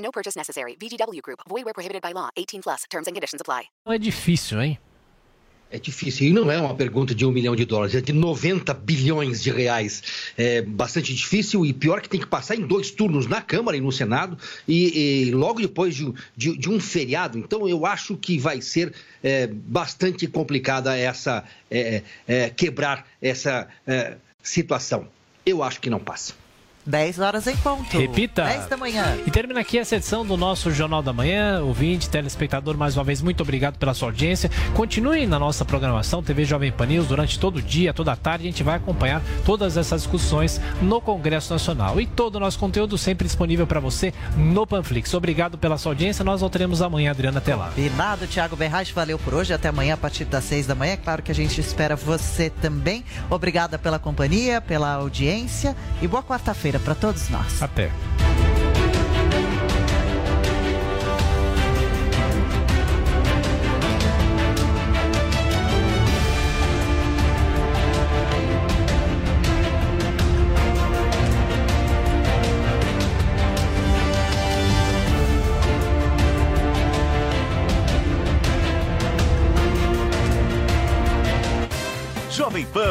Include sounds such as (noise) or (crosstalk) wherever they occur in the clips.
No purchase necessary. VGW Group. Void where prohibited by law. 18 plus. Terms and conditions apply. Não é difícil, hein? É difícil. E não é uma pergunta de um milhão de dólares, é de 90 bilhões de reais. É bastante difícil e pior que tem que passar em dois turnos na Câmara e no Senado e, e logo depois de, de, de, um feriado. Então eu acho que vai ser é, bastante complicada essa é, é, quebrar essa é, situação. Eu acho que não passa. 10 horas em ponto. Repita. 10 da manhã. E termina aqui essa edição do nosso Jornal da Manhã. Ouvinte, telespectador, mais uma vez, muito obrigado pela sua audiência. Continue na nossa programação TV Jovem Pan News durante todo o dia, toda a tarde. A gente vai acompanhar todas essas discussões no Congresso Nacional. E todo o nosso conteúdo sempre disponível para você no Panflix. Obrigado pela sua audiência. Nós voltaremos amanhã, Adriana, até lá. Combinado, Thiago Berrache. Valeu por hoje. Até amanhã, a partir das 6 da manhã. Claro que a gente espera você também. Obrigada pela companhia, pela audiência. E boa quarta-feira para todos nós. Até.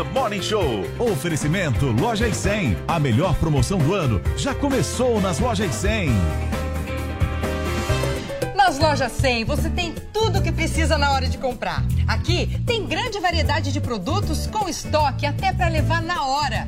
Morning Show. Oferecimento Loja e 100. A melhor promoção do ano já começou nas Lojas 100. Nas lojas 100 você tem tudo o que precisa na hora de comprar. Aqui tem grande variedade de produtos com estoque até para levar na hora.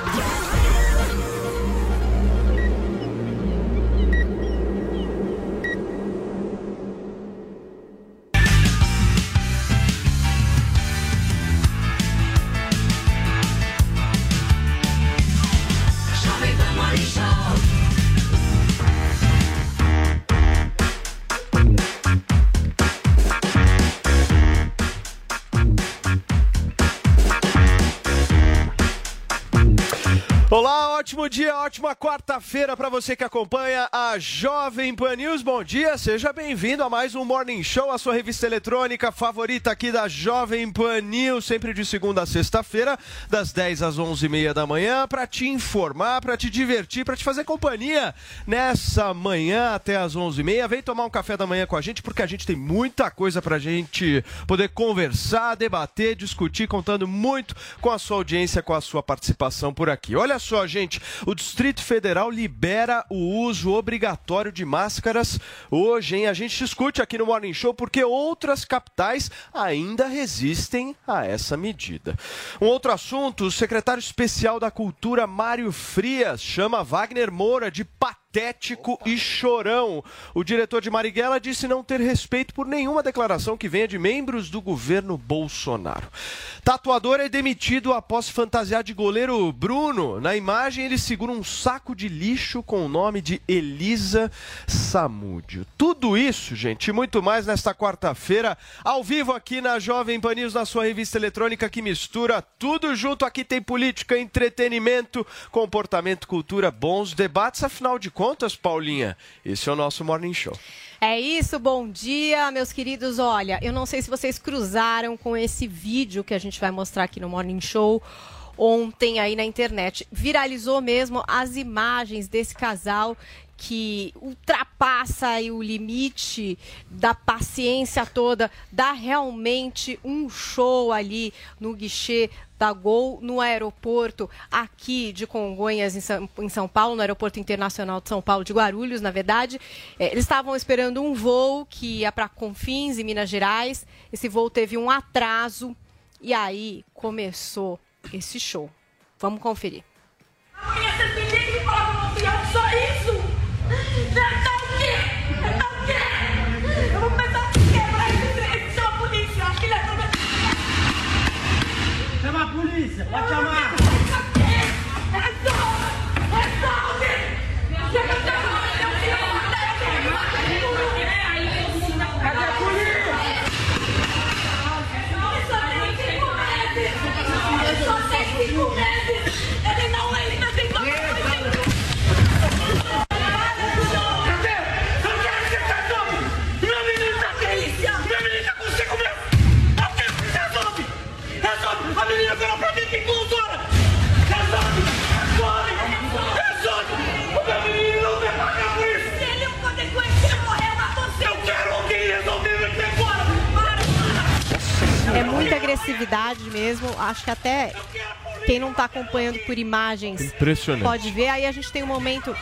Ótimo dia, ótima quarta-feira para você que acompanha a Jovem Pan News. Bom dia, seja bem-vindo a mais um Morning Show, a sua revista eletrônica favorita aqui da Jovem Pan News, sempre de segunda a sexta-feira, das 10 às 11h30 da manhã, para te informar, para te divertir, para te fazer companhia nessa manhã até às 11h30. Vem tomar um café da manhã com a gente, porque a gente tem muita coisa para a gente poder conversar, debater, discutir, contando muito com a sua audiência, com a sua participação por aqui. Olha só, gente, o Distrito Federal libera o uso obrigatório de máscaras hoje, hein? A gente discute aqui no Morning Show porque outras capitais ainda resistem a essa medida. Um outro assunto, o secretário especial da Cultura, Mário Frias, chama Wagner Moura de patético e chorão. O diretor de Marighella disse não ter respeito por nenhuma declaração que venha de membros do governo Bolsonaro. Tatuador é demitido após fantasiar de goleiro Bruno. Na imagem, ele segura um saco de lixo com o nome de Elisa Samúdio. Tudo isso, gente, e muito mais nesta quarta-feira, ao vivo aqui na Jovem Pan News, na sua revista eletrônica que mistura tudo junto. Aqui tem política, entretenimento, comportamento, cultura, bons debates. Afinal de contas, Paulinha, esse é o nosso Morning Show. É isso, bom dia, meus queridos. Olha, eu não sei se vocês cruzaram com esse vídeo que a gente vai mostrar aqui no Morning Show ontem aí na internet. Viralizou mesmo as imagens desse casal que ultrapassa o limite da paciência toda, dá realmente um show ali no guichê da Gol no aeroporto aqui de Congonhas, em São, Paulo, no Aeroporto Internacional de São Paulo, de Guarulhos, na verdade. É, eles estavam esperando um voo que ia para Confins, em Minas Gerais. Esse voo teve um atraso E aí começou esse show. Vamos conferir. Só isso! A acho que ele é todo... Chama a polícia, pode chamar! Agressividade mesmo. Acho que até quem não está acompanhando por imagens Impressionante. pode ver. Aí a gente tem um momento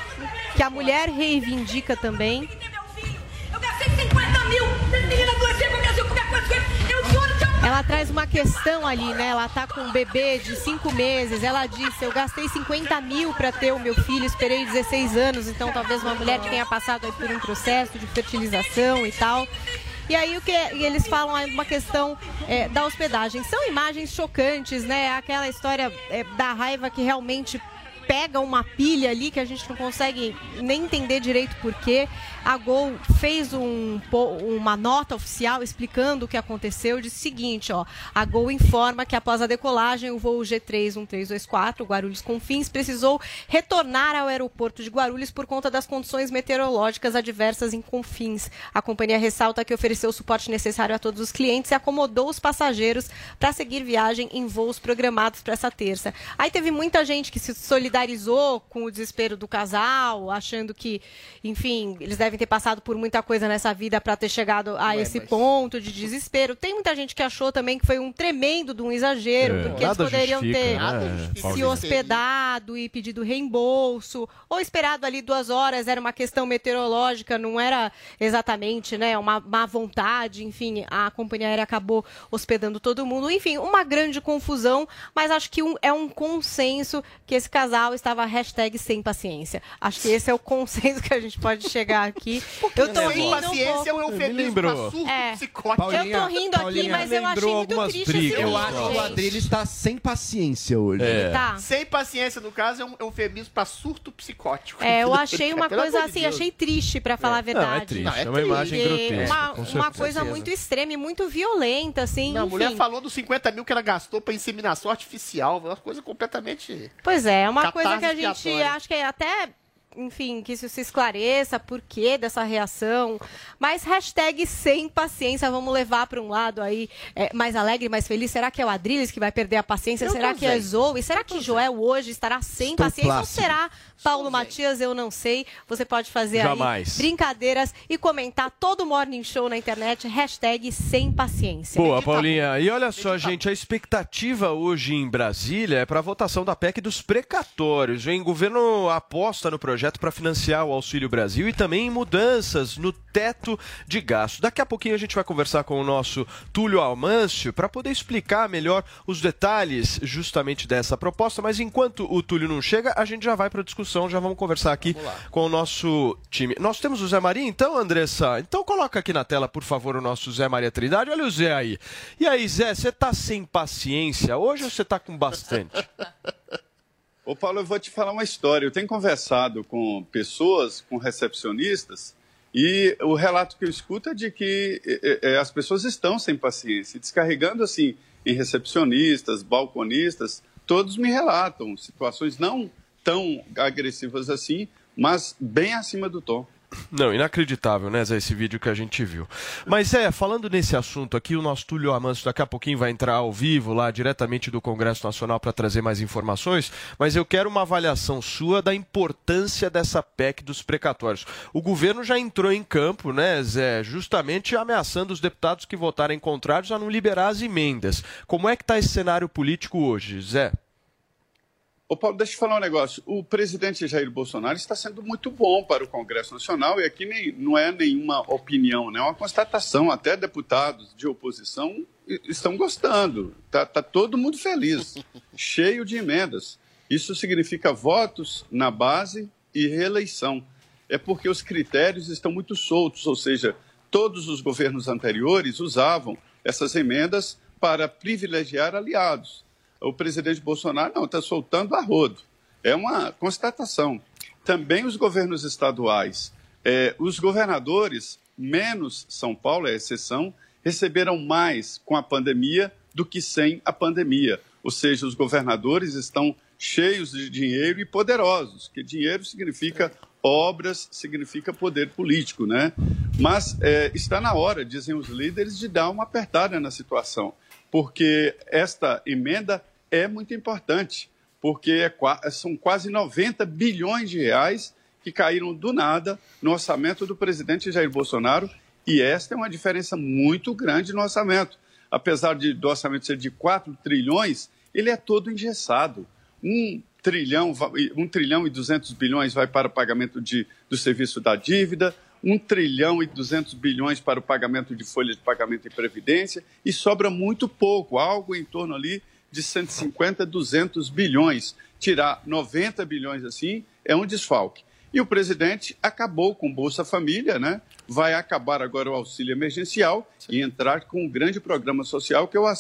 que a mulher reivindica também. Eu gastei 50 mil! Se esse menino adoecer, qualquer coisa, qualquer coisa, eu juro que eu... Ela traz uma questão ali, né? Ela tá com um bebê de 5 meses. Ela disse: Eu gastei 50 mil para ter o meu filho, esperei 16 anos. Então, talvez uma mulher que tenha passado por um processo de fertilização e tal. E aí o que e eles falam aí uma questão é, da hospedagem. São imagens chocantes, né? Aquela história é, da raiva que realmente pega uma pilha ali que a gente não consegue nem entender direito por quê. A Gol fez um, uma nota oficial explicando o que aconteceu. O seguinte, ó. A Gol informa que após a decolagem, o voo G31324, Guarulhos Confins, precisou retornar ao aeroporto de Guarulhos por conta das condições meteorológicas adversas em Confins. A companhia ressalta que ofereceu o suporte necessário a todos os clientes e acomodou os passageiros para seguir viagem em voos programados para essa terça. Aí teve muita gente que se solidarizou com o desespero do casal, achando que, enfim, eles devem ter passado por muita coisa nessa vida para ter chegado a Ué, esse mas- ponto de desespero. Tem muita gente que achou também que foi um tremendo de um exagero, É, porque eles nada poderiam justifica, ter né, se hospedado e pedido reembolso, ou esperado ali duas horas, era uma questão meteorológica, não era exatamente né, uma má vontade, enfim, a companhia aérea acabou hospedando todo mundo. Enfim, uma grande confusão, mas acho que um- é um consenso que esse casal estava hashtag sem paciência. Acho que esse é o (laughs) consenso que a gente pode chegar aqui. Eu tô Sem rindo um paciência é um pouco. eufemismo pra surto É. psicótico. eu tô rindo aqui, mas eu achei muito triste esse Eu acho que o. Adriles está sem paciência hoje. É. Tá. Sem paciência, no caso, é um eufemismo pra surto psicótico. É, eu (laughs) achei uma coisa assim, achei triste, pra falar a Não, é verdade. triste, Não, é é uma imagem grotesca, Uma, uma coisa muito extrema e muito violenta, assim. Não, a mulher falou dos 50 mil que ela gastou pra inseminação artificial. Uma coisa completamente. Pois é, é uma coisa que a gente acho que é até. Enfim, que isso se esclareça, por que dessa reação. Mas hashtag sem paciência, vamos levar para um lado aí é, mais alegre, mais feliz. Será que é o Adriles que vai perder a paciência? Eu Será que é. Zoe? Será que Joel hoje estará sem Estou paciência? plácido. Ou será Paulo Matias? Eu não sei. Você pode fazer Jamais. aí brincadeiras e comentar todo o Morning Show na internet, hashtag sem paciência. Boa, Paulinha. E olha só, gente, a expectativa hoje em Brasília é para a votação da PEC dos precatórios. hein? O governo aposta no projeto para financiar o Auxílio Brasil e também mudanças no teto de gasto. Daqui a pouquinho a gente vai conversar com o nosso Túlio Almâncio para poder explicar melhor os detalhes justamente dessa proposta. Mas enquanto o Túlio não chega, a gente já vai para a discussão, já vamos conversar aqui com o nosso time. Nós temos o Zé Maria, então, Andressa? Então coloca aqui na tela, por favor, o nosso Zé Maria Trindade. Olha o Zé aí. E aí, Zé, você tá sem paciência hoje ou você tá com bastante? (laughs) Ô Paulo, eu vou te falar uma história. Eu tenho conversado com pessoas, com recepcionistas, e o relato que eu escuto é de que eh, eh, as pessoas estão sem paciência, descarregando assim em recepcionistas, balconistas, todos me relatam situações não tão agressivas assim, mas bem acima do tom. Não, inacreditável, né, Zé, esse vídeo que a gente viu. Mas, é, falando nesse assunto aqui, o nosso Túlio Amâncio daqui a pouquinho vai entrar ao vivo lá, diretamente do Congresso Nacional, para trazer mais informações, mas eu quero uma avaliação sua da importância dessa PEC dos precatórios. O governo já entrou em campo, né, Zé, justamente ameaçando os deputados que votarem contrários a não liberar as emendas. Como é que está esse cenário político hoje, Zé? Ô Paulo, deixa eu falar um negócio. O presidente Jair Bolsonaro está sendo muito bom para o Congresso Nacional e aqui nem, não é nenhuma opinião, né? é uma constatação. Até deputados de oposição estão gostando. Está tá todo mundo feliz, (laughs) cheio de emendas. Isso significa votos na base e reeleição. É porque os critérios estão muito soltos, ou seja, todos os governos anteriores usavam essas emendas para privilegiar aliados o presidente Bolsonaro não está soltando a rodo. É uma constatação. Também os governos estaduais, é, os governadores, menos São Paulo, é a exceção, receberam mais com a pandemia do que sem a pandemia. Ou seja, os governadores estão cheios de dinheiro e poderosos, que dinheiro significa obras, significa poder político, né? Mas é, está na hora, dizem os líderes, de dar uma apertada na situação, porque esta emenda é muito importante, porque é, são quase 90 bilhões de reais que caíram do nada no orçamento do presidente Jair Bolsonaro, e esta é uma diferença muito grande no orçamento. Apesar de, do orçamento ser de 4 trilhões, ele é todo engessado. Um trilhão, um trilhão e 200 bilhões vai para o pagamento de, do serviço da dívida, um trilhão e 200 bilhões para o pagamento de folha de pagamento e previdência, e sobra muito pouco, algo em torno ali de 150 a 200 bilhões. Tirar 90 bilhões assim é um desfalque. E o presidente acabou com Bolsa Família, né? Vai acabar agora o auxílio emergencial e entrar com um grande programa social que é o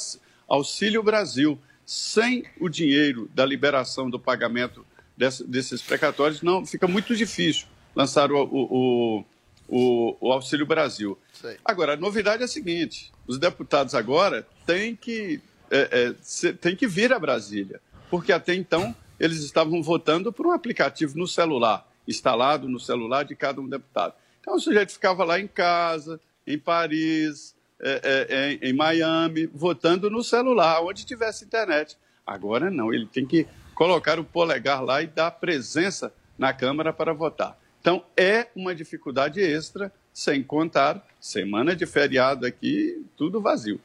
Auxílio Brasil. Sem o dinheiro da liberação do pagamento desses precatórios, não fica muito difícil lançar o, o, o, o Auxílio Brasil. Agora, a novidade é a seguinte: os deputados agora têm que é, é, tem que vir a Brasília, porque até então eles estavam votando por um aplicativo no celular, instalado no celular de cada um deputado. Então o sujeito ficava lá em casa, em Paris, é, é, é em Miami, votando no celular, onde tivesse internet. Agora não, ele tem que colocar o polegar lá e dar presença na Câmara para votar. Então é uma dificuldade extra, sem contar semana de feriado aqui, tudo vazio.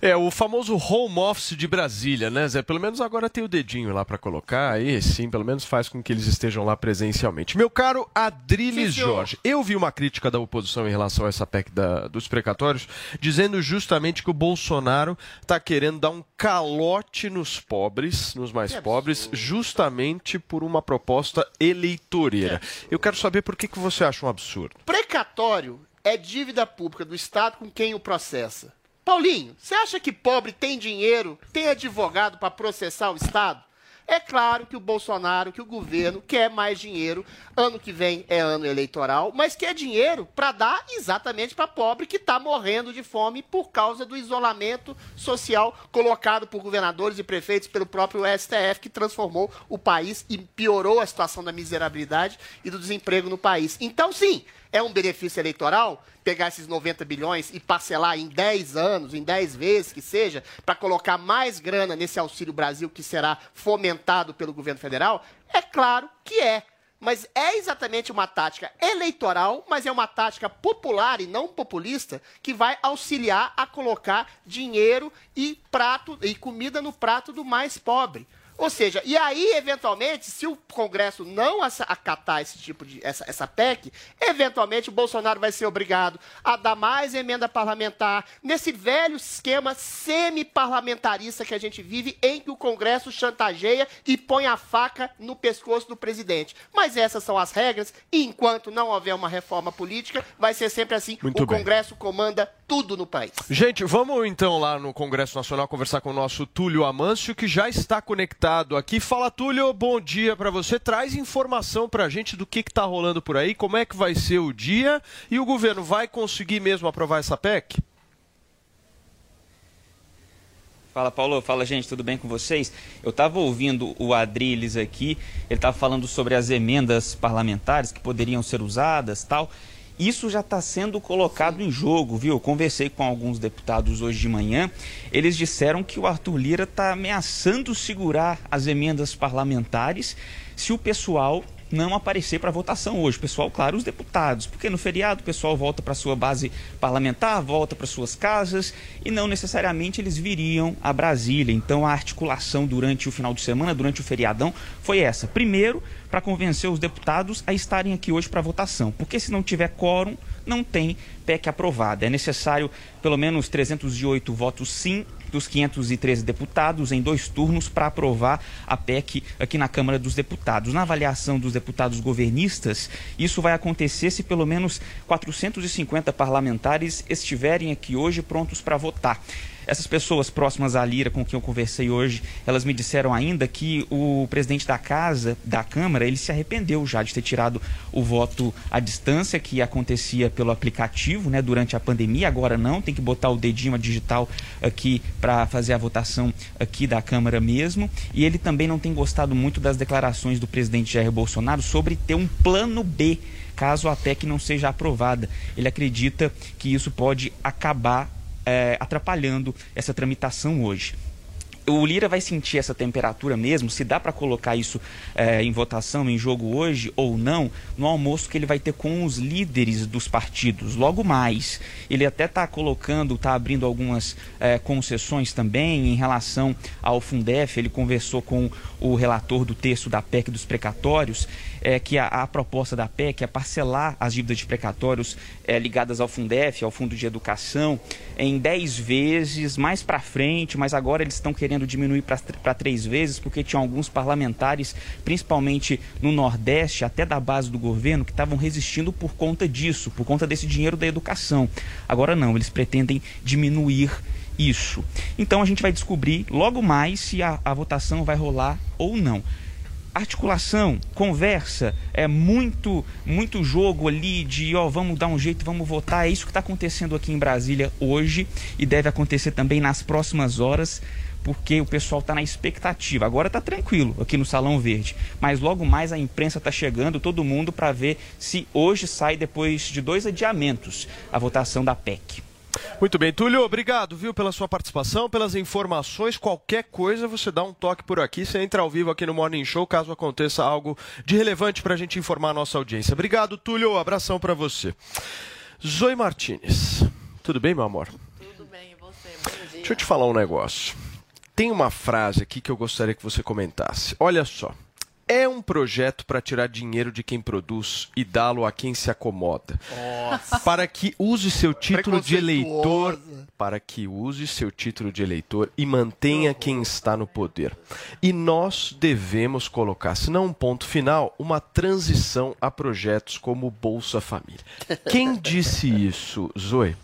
É, o famoso home office de Brasília, né, Zé? Pelo menos agora tem o dedinho lá para colocar, aí sim, pelo menos faz com que eles estejam lá presencialmente. Meu caro Adriles Jorge, eu vi uma crítica da oposição em relação a essa PEC da, dos precatórios, dizendo justamente que o Bolsonaro está querendo dar um calote nos pobres, nos mais pobres, justamente por uma proposta eleitoreira. Eu quero saber por que, que você acha um absurdo. Precatório é dívida pública do Estado com quem o processa. Paulinho, você acha que pobre tem dinheiro, tem advogado para processar o Estado? É claro que o Bolsonaro, que o governo quer mais dinheiro. Ano que vem é ano eleitoral, mas quer dinheiro para dar exatamente para pobre que está morrendo de fome por causa do isolamento social colocado por governadores e prefeitos pelo próprio STF, que transformou o país e piorou a situação da miserabilidade e do desemprego no país. Então, sim, é um benefício eleitoral pegar esses 90 bilhões e parcelar em 10 anos, em 10 vezes que seja, para colocar mais grana nesse Auxílio Brasil que será fomentado pelo governo federal? É claro que é. Mas é exatamente uma tática eleitoral, mas é uma tática popular e não populista que vai auxiliar a colocar dinheiro e prato e comida no prato do mais pobre. Ou seja, e aí, eventualmente, se o Congresso não acatar esse tipo de. essa, essa PEC, eventualmente o Bolsonaro vai ser obrigado a dar mais emenda parlamentar nesse velho esquema semi-parlamentarista que a gente vive, em que o Congresso chantageia e põe a faca no pescoço do presidente. Mas essas são as regras, e enquanto não houver uma reforma política, vai ser sempre assim. Muito o bem. Congresso comanda tudo no país. Gente, vamos então lá no Congresso Nacional conversar com o nosso Túlio Amâncio, que já está conectado aqui. Fala, Túlio, bom dia para você. Traz informação para a gente do que está rolando por aí, como é que vai ser o dia e o governo vai conseguir mesmo aprovar essa PEC? Fala Paulo, fala gente, tudo bem com vocês? Eu estava ouvindo o Adriles aqui, ele estava falando sobre as emendas parlamentares que poderiam ser usadas tal. Isso já está sendo colocado em jogo, viu? Conversei com alguns deputados hoje de manhã. Eles disseram que o Arthur Lira está ameaçando segurar as emendas parlamentares se o pessoal não aparecer para votação hoje. Pessoal, claro, os deputados, porque no feriado o pessoal volta para sua base parlamentar, volta para suas casas e não necessariamente eles viriam a Brasília. Então a articulação durante o final de semana, durante o feriadão, foi essa. Primeiro, para convencer os deputados a estarem aqui hoje para votação, porque se não tiver quórum, não tem PEC aprovada. É necessário pelo menos 308 votos sim dos 513 deputados em dois turnos para aprovar a PEC aqui na Câmara dos Deputados. Na avaliação dos deputados governistas, isso vai acontecer se pelo menos 450 parlamentares estiverem aqui hoje prontos para votar. Essas pessoas próximas à Lira com quem eu conversei hoje, elas me disseram ainda que o presidente da casa, da Câmara, ele se arrependeu já de ter tirado o voto à distância que acontecia pelo aplicativo, né, durante a pandemia. Agora não, tem que botar o dedinho digital aqui para fazer a votação aqui da Câmara mesmo. E ele também não tem gostado muito das declarações do presidente Jair Bolsonaro sobre ter um plano B caso a PEC não seja aprovada. Ele acredita que isso pode acabar é, atrapalhando essa tramitação hoje. O Lira vai sentir essa temperatura mesmo, se dá para colocar isso é, em votação, em jogo hoje ou não, no almoço que ele vai ter com os líderes dos partidos. Logo mais, ele até está colocando, está abrindo algumas é, concessões também em relação ao Fundef. Ele conversou com o relator do texto da PEC dos precatórios é, que a, a, proposta da PEC é parcelar as dívidas de precatórios é, ligadas ao Fundef, ao Fundo de Educação, em 10 vezes mais para frente, mas agora eles estão querendo diminuir para três vezes, porque tinham alguns parlamentares, principalmente no Nordeste, até da base do governo, que estavam resistindo por conta disso, por conta desse dinheiro da educação. Agora não, eles pretendem diminuir isso. Então a gente vai descobrir logo mais se a, a votação vai rolar ou não articulação, conversa, é muito muito jogo ali de ó, vamos dar um jeito, vamos votar. É isso que está acontecendo aqui em Brasília hoje e deve acontecer também nas próximas horas, porque o pessoal está na expectativa. Agora está tranquilo aqui no Salão Verde, mas logo mais a imprensa está chegando, todo mundo para ver se hoje sai depois de dois adiamentos a votação da PEC. Muito bem, Túlio, obrigado, viu, pela sua participação, pelas informações. Qualquer coisa, você dá um toque por aqui, você entra ao vivo aqui no Morning Show, caso aconteça algo de relevante para a gente informar a nossa audiência. Obrigado, Túlio, abração para você. Zoe Martinez, tudo bem, meu amor? Tudo bem, e você? Deixa eu te falar um negócio. Tem uma frase aqui que eu gostaria que você comentasse. Olha só é um projeto para tirar dinheiro de quem produz e dá-lo a quem se acomoda. Nossa. Para que use seu título de eleitor, para que use seu título de eleitor e mantenha quem está no poder. E nós devemos colocar, se não um ponto final, uma transição a projetos como o Bolsa Família. Quem disse isso, Zoe?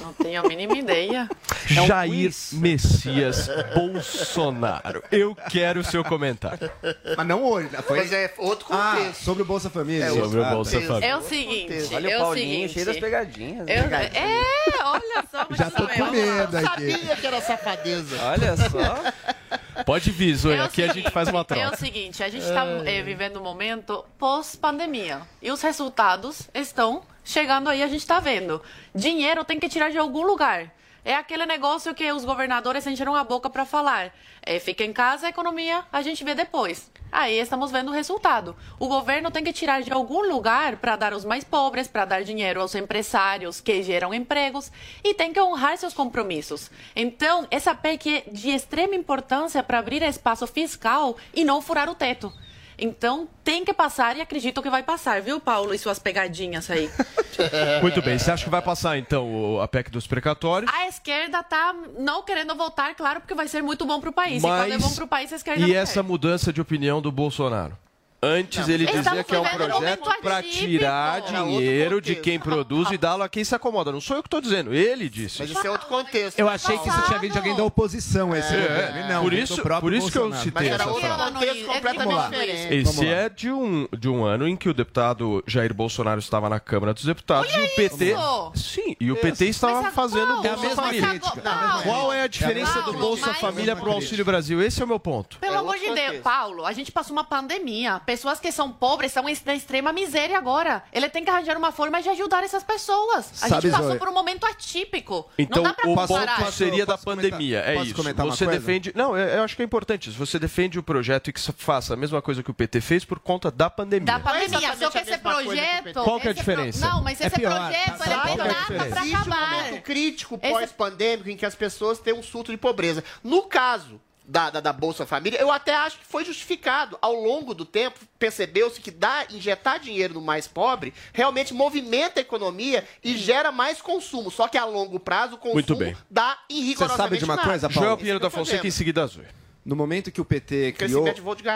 Não tenho a mínima ideia. (laughs) É um Jair quiz. Messias Bolsonaro. Eu quero o seu comentário. Mas não hoje. Né? Foi... Mas é outro contexto. Ah, sobre o Bolsa Família. É, sobre o Bolsa Família. É o seguinte. Olha é o Paulinho, seguinte, cheio das pegadinhas. Eu, pegadinhas. É, olha só. Já tô com medo aqui. Sabia que era safadeza. Olha só. Pode vir, Zoe. É aqui seguinte, a gente faz uma troca. É o seguinte, a gente está é, vivendo um momento pós-pandemia. E os resultados estão chegando aí, a gente está vendo. Dinheiro tem que tirar de algum lugar. É aquele negócio que os governadores encheram a boca para falar. É, fica em casa, a economia a gente vê depois. Aí estamos vendo o resultado. O governo tem que tirar de algum lugar para dar aos mais pobres, para dar dinheiro aos empresários que geram empregos e tem que honrar seus compromissos. Então, essa PEC é de extrema importância para abrir espaço fiscal e não furar o teto. Então tem que passar e acredito que vai passar, viu, Paulo? E suas pegadinhas aí. (laughs) Muito bem. Você acha que vai passar, então, a PEC dos precatórios? A esquerda tá não querendo voltar, claro, porque vai ser muito bom para o país. Mas... E quando é bom para o país, a esquerda E essa quer. mudança de opinião do Bolsonaro? Antes não. ele dizia que é um projeto para tirar dinheiro de quem produz e dá-lo a quem se acomoda. Não sou eu que estou dizendo, ele disse. Mas isso é outro contexto. Eu achei que isso tinha vindo de alguém da oposição, esse é, governo. Não, por isso, por isso que eu citei essa frase. contexto completamente diferente. Esse é de um, de um ano em que o deputado Jair Bolsonaro estava na Câmara dos Deputados Olha e o PT. Isso. Sim, e o PT estava fazendo é a mesma crítica. Qual é a diferença do Bolsa Família para o Auxílio Brasil? Esse é o meu ponto. Pelo amor de Deus, Paulo, a gente passou uma pandemia. Pessoas que são pobres estão na extrema miséria agora. Ele tem que arranjar uma forma de ajudar essas pessoas. A Sabe, gente passou Zoe? por um momento atípico. Então, não dá pra o comparar. ponto seria da pandemia. é posso isso. comentar uma Você coisa? defende. Não, eu eu acho que é importante isso. Você defende o projeto e que faça a mesma coisa que o PT fez por conta da pandemia. Da pandemia, exatamente só que esse projeto. Qual que é a esse pro- diferença? Não, mas É esse pior. projeto Tá ele é Qual que é a data diferença? pra Existe um acabar. momento crítico Esse- pós-pandêmico em que as pessoas têm um surto de pobreza. No caso da, da, da Bolsa Família, eu até acho que foi justificado. Ao longo do tempo, percebeu-se que dar, injetar dinheiro no mais pobre realmente movimenta a economia e gera mais consumo. Só que a longo prazo, o consumo Muito bem. dá Você irrigorosamente sabe de uma nada. coisa, Paulo? Joel Pinheiro da Fonseca em seguida a Zoe. No momento que o PT criou,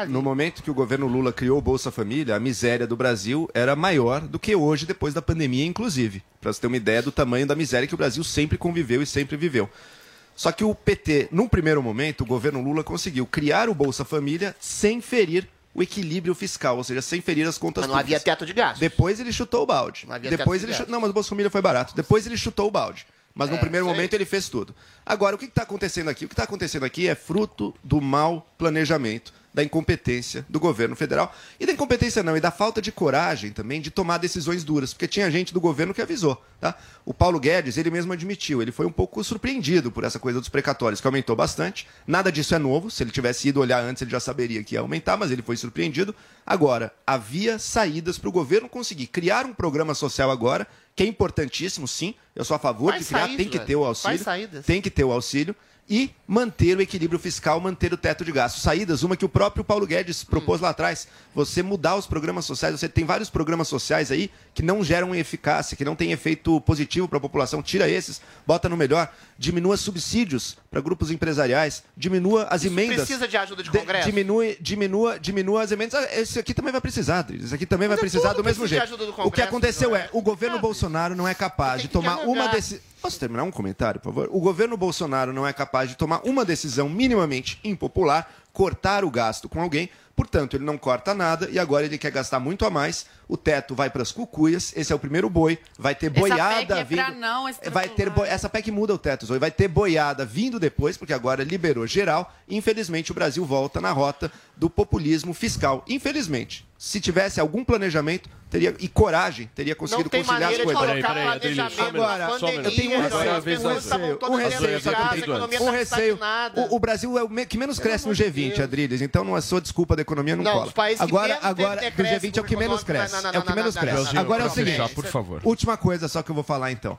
no momento que o governo Lula criou o Bolsa Família, a miséria do Brasil era maior do que hoje, depois da pandemia, inclusive. Para você ter uma ideia do tamanho da miséria que o Brasil sempre conviveu e sempre viveu. Só que o PT, num primeiro momento, o governo Lula conseguiu criar o Bolsa Família sem ferir o equilíbrio fiscal, ou seja, sem ferir as contas Mas não havia públicas. teto de gastos. Depois ele chutou o balde. Não havia Depois teto de ele gastos. Não, mas o Bolsa Família foi barato. Depois ele chutou o balde. Mas no É, primeiro isso aí. momento ele fez tudo. Agora, o que está acontecendo aqui? O que está acontecendo aqui é fruto do mau planejamento, da incompetência do governo federal. E da incompetência não, e da falta de coragem também de tomar decisões duras, porque tinha gente do governo que avisou. Tá? O Paulo Guedes, ele mesmo admitiu, ele foi um pouco surpreendido por essa coisa dos precatórios, que aumentou bastante. Nada disso é novo, se ele tivesse ido olhar antes, ele já saberia que ia aumentar, mas ele foi surpreendido. Agora, havia saídas para o governo conseguir criar um programa social agora, que é importantíssimo, sim. Eu sou a favor Faz de criar, tem que ter o auxílio. saídas. Tem que ter o auxílio e manter o equilíbrio fiscal, manter o teto de gastos. Saídas, uma que o próprio Paulo Guedes propôs lá atrás. Você mudar os programas sociais. Você tem vários programas sociais aí que não geram eficácia, que não têm efeito positivo para a população. Tira esses, bota no melhor. Diminua subsídios para grupos empresariais. Diminua as Isso emendas. precisa de ajuda de De- Congresso? diminui, diminua, diminua as emendas. Ah, esse aqui também vai precisar. Esse aqui também vai Mas é precisar do mesmo precisa de jeito. ajuda do O que Congresso, aconteceu Joel. é, o governo Bolsonaro não é capaz de tomar uma decisão. Posso terminar um comentário, por favor? O governo Bolsonaro não é capaz de tomar uma decisão minimamente impopular, cortar o gasto com alguém. Portanto, ele não corta nada e agora ele quer gastar muito a mais. O teto vai para as cucuias. Esse é o primeiro boi. Vai ter Essa boiada é pra vindo. não vai ter boi... Essa PEC muda o teto, Zoe. Vai ter boiada vindo depois, porque agora liberou geral. Infelizmente, o Brasil volta na rota do populismo fiscal. Infelizmente. Se tivesse algum planejamento teria e coragem, teria conseguido conciliar as maneira de coisas. Peraí, peraí, agora, pandemia, eu tenho um receio, as pessoas estavam um receio, um receio. O, o Brasil é o que menos cresce no G20, Adriles, então não é só desculpa da economia, não, Não, cola. agora, agora do decréscimo G20 é o que menos cresce. é o que menos cresce. Agora é o seguinte, última coisa só que eu vou falar então.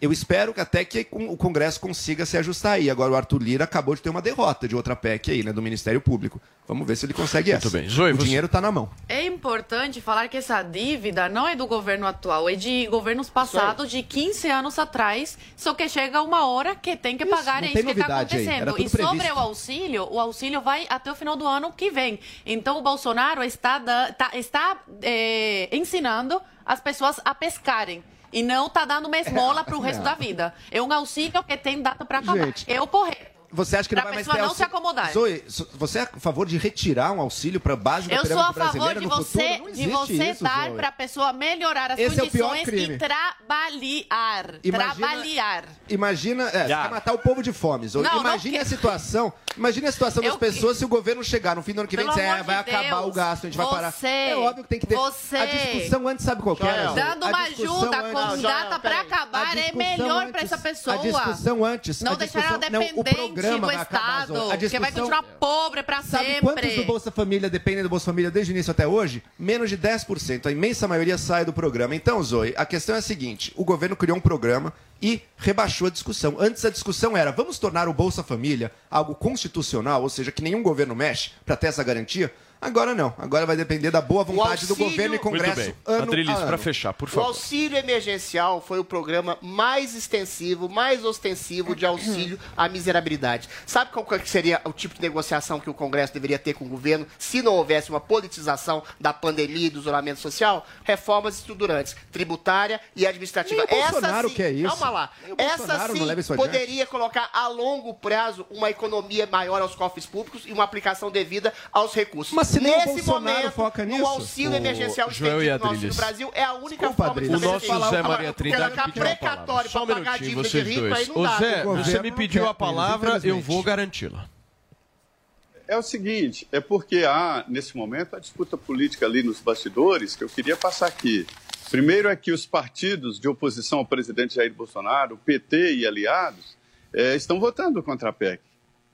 Eu espero que até que o Congresso consiga se ajustar aí. Agora o Arthur Lira acabou de ter uma derrota de outra PEC aí, né, do Ministério Público. Vamos ver se ele consegue Muito essa. bem. Zoe, o você- dinheiro está na mão. É importante falar que essa dívida não é do governo atual, é de governos passados de 15 anos atrás, só que chega uma hora que tem que pagar, não é isso que está acontecendo. E sobre previsto. o auxílio, o auxílio vai até o final do ano que vem. Então o Bolsonaro está, da- tá- está é, ensinando as pessoas a pescarem. E não está dando uma esmola para o resto Não. da vida. É um auxílio que tem data para acabar. Gente, é o correto. Você acha que não vai mais pessoa ter não se acomodar. Zoe, você é a favor de retirar um auxílio para a base da Eu sou a favor de você? Não de você isso, dar para a pessoa melhorar as Esse é condições crime. e trabalhar. Imagina- Trabalhar. Imagina, é, você quer matar o povo de fome. Zoe. Não, não imagine quer- a situação. Imagine a situação das Eu- pessoas se o governo chegar no fim do ano que vem e amor "Ah, vai de acabar Deus, o gasto, a gente vai parar. você- É óbvio que tem que ter. você- A discussão antes sabe qual. Zoe? Dando uma ajuda com data para acabar A é discussão melhor antes- para essa pessoa. A discussão antes. Não deixar ela não, dependente programa do vai acabar, Estado. A que vai discussão- continuar pobre para Sabe quantos do sempre. Bolsa Família dependem do Bolsa Família desde o início até hoje? Menos de 10%. A imensa maioria sai do programa. Então, Zoe, a questão é a seguinte: o governo criou um programa e rebaixou a discussão. Antes a discussão era: vamos tornar o Bolsa Família algo constitucional, ou seja, que nenhum governo mexe para ter essa garantia? Agora não. Agora vai depender da boa vontade do auxílio- governo e Congresso. Muito bem. Ano Adriles, a ano. para fechar, por O favor. auxílio emergencial foi o programa mais extensivo, mais ostensivo de auxílio à miserabilidade. Sabe qual que seria o tipo de negociação que o Congresso deveria ter com o governo se não houvesse uma politização da pandemia e do isolamento social? Reformas estruturantes, tributária e administrativa. Nem o Bolsonaro sim, quer isso. Calma lá. O Essa sim adiante. poderia colocar a longo prazo uma economia maior aos cofres públicos e uma aplicação devida aos recursos. Mas se nem o Nesse Bolsonaro momento, foca nisso. o auxílio O emergencial Joel e estendido no Auxílio. Brasil é a única Desculpa, forma de. O nosso Agora, Maria Trindade pediu a palavra. precatório Só um para pagar minutinho, dívida de vocês rico, dois. aí não Ô dá. Zé, O você me pediu a palavra, eu vou garanti-la. É o seguinte, é porque há, nesse momento, a disputa política ali nos bastidores, que eu queria passar aqui. Primeiro é que os partidos de oposição ao presidente Jair Bolsonaro, o PT e aliados, eh, estão votando contra a PEC,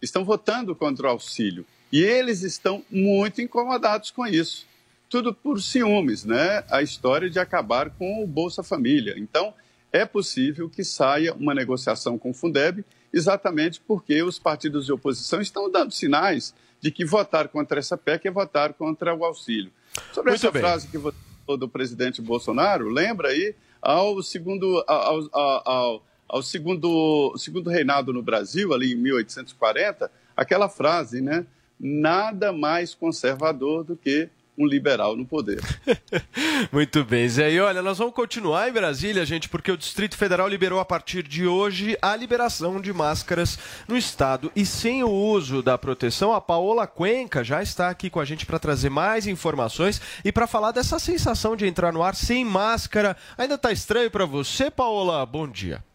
estão votando contra o auxílio. E eles estão muito incomodados com isso. Tudo por ciúmes, né? A história de acabar com o Bolsa Família. Então, é possível que saia uma negociação com o Fundeb, exatamente porque os partidos de oposição estão dando sinais de que votar contra essa PEC é votar contra o auxílio. Sobre Muito essa bem. frase que você falou do presidente Bolsonaro, lembra aí ao segundo, ao, ao- ao- ao segundo, segundo reinado no Brasil, ali em 1840, aquela frase, né? Nada mais conservador do que um liberal no poder. (laughs) Muito bem, Zé. E olha, nós vamos continuar em Brasília, gente, porque o Distrito Federal liberou a partir de hoje a liberação de máscaras no estado. E sem o uso da proteção, a Paola Cuenca já está aqui com a gente para trazer mais informações e para falar dessa sensação de entrar no ar sem máscara. Ainda tá estranho para você, Paola? Bom dia.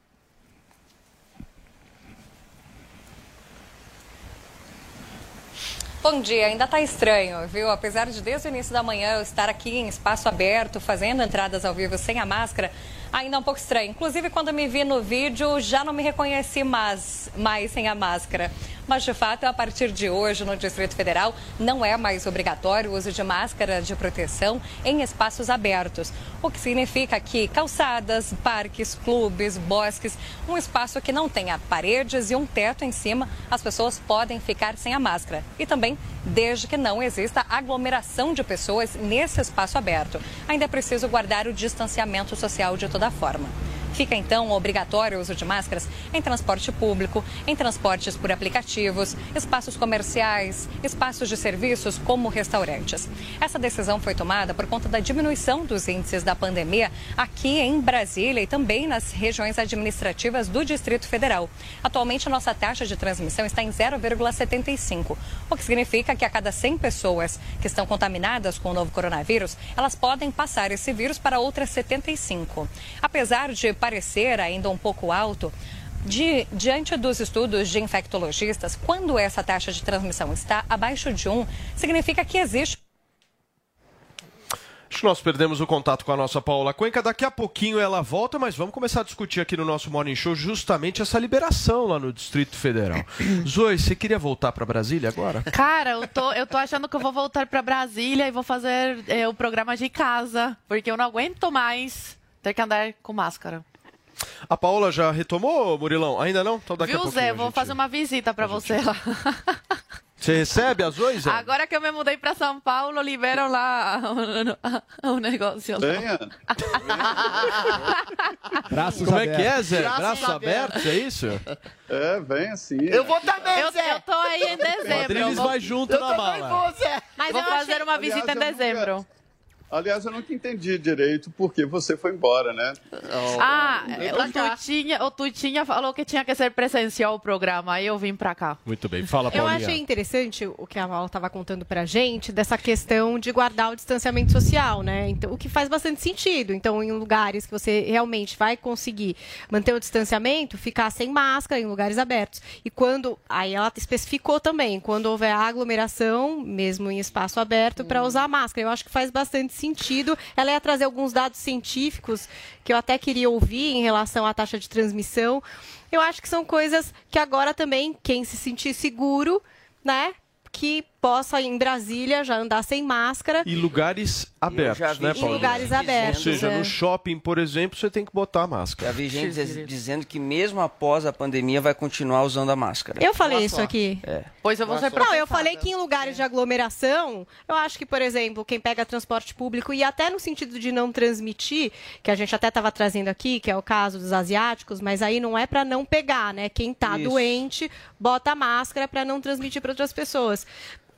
Bom dia, ainda está estranho, viu? Apesar de desde o início da manhã eu estar aqui em espaço aberto, fazendo entradas ao vivo sem a máscara, ainda é um pouco estranho. Inclusive, quando me vi no vídeo, já não me reconheci mais, mais sem a máscara. Mas, de fato, a partir de hoje, no Distrito Federal, não é mais obrigatório o uso de máscara de proteção em espaços abertos. O que significa que calçadas, parques, clubes, bosques, um espaço que não tenha paredes e um teto em cima, as pessoas podem ficar sem a máscara. E também desde que não exista aglomeração de pessoas nesse espaço aberto. Ainda é preciso guardar o distanciamento social de toda forma. Fica então obrigatório o uso de máscaras em transporte público, em transportes por aplicativos, espaços comerciais, espaços de serviços como restaurantes. Essa decisão foi tomada por conta da diminuição dos índices da pandemia aqui em Brasília e também nas regiões administrativas do Distrito Federal. Atualmente, nossa taxa de transmissão está em 0,75, o que significa que a cada 100 pessoas que estão contaminadas com o novo coronavírus, elas podem passar esse vírus para outras 75. Apesar de parecer ainda um pouco alto, de- diante dos estudos de infectologistas, quando essa taxa de transmissão está abaixo de 1, significa que existe Acho que nós perdemos o contato com a nossa Paola Cuenca. Daqui a pouquinho ela volta, mas vamos começar a discutir aqui no nosso Morning Show justamente essa liberação lá no Distrito Federal. (clears throat) Zoe, você queria voltar para Brasília agora? Cara, eu tô, eu tô achando que eu vou voltar pra Brasília e vou fazer é, o programa de casa, porque eu não aguento mais ter que andar com máscara. A Paola já retomou, Murilão? Ainda não? Então daqui a Viu, pouquinho. Zé? a Vou gente- fazer uma visita pra você lá. (laughs) Você recebe as Zoe, Zé? Agora que eu me mudei pra São Paulo, liberam lá o, (laughs) o negócio. lá. Venha. (laughs) Braços Como é que é, Zé? Braços, abertos, é isso? É, vem assim. Eu vou também, Eu, Zé. eu tô aí em dezembro. Adriles eu vou- vai junto Eu na mala. vou, Zé. Mas vou eu fazer achei- uma visita Aliás, em dezembro. Aliás, eu nunca entendi direito por que você foi embora, né? Ah, pra o. Tutinha, o Tutinha falou que tinha que ser presencial o programa, aí eu vim pra cá. Muito bem, fala, Eu Paulinha. achei interessante o que a Val estava contando pra gente, dessa questão de guardar o distanciamento social, né? Então, o que faz bastante sentido. Então, em lugares que você realmente vai conseguir manter o distanciamento, ficar sem máscara em lugares abertos. E quando. Aí ela especificou também, quando houver aglomeração, mesmo em espaço aberto, para usar máscara. Eu acho que faz bastante sentido. Ela ia trazer alguns dados científicos que eu até queria ouvir em relação à taxa de transmissão. Eu acho que são coisas que agora também, quem se sentir seguro, né? Que possa em Brasília já andar sem máscara. E lugares abertos, né, Paulinha? Em lugares abertos, Ou seja, é. no shopping, por exemplo, você tem que botar a máscara. Já vi gente diz- dizendo que mesmo após a pandemia vai continuar usando a máscara. Eu falei isso aqui. É. Pois eu vou ser Não, eu falei que em lugares de aglomeração, eu acho que, por exemplo, quem pega transporte público e até no sentido de não transmitir, que a gente até estava trazendo aqui, que é o caso dos asiáticos, mas aí não é para não pegar, né? Quem tá Isso. doente, bota a máscara para não transmitir para outras pessoas.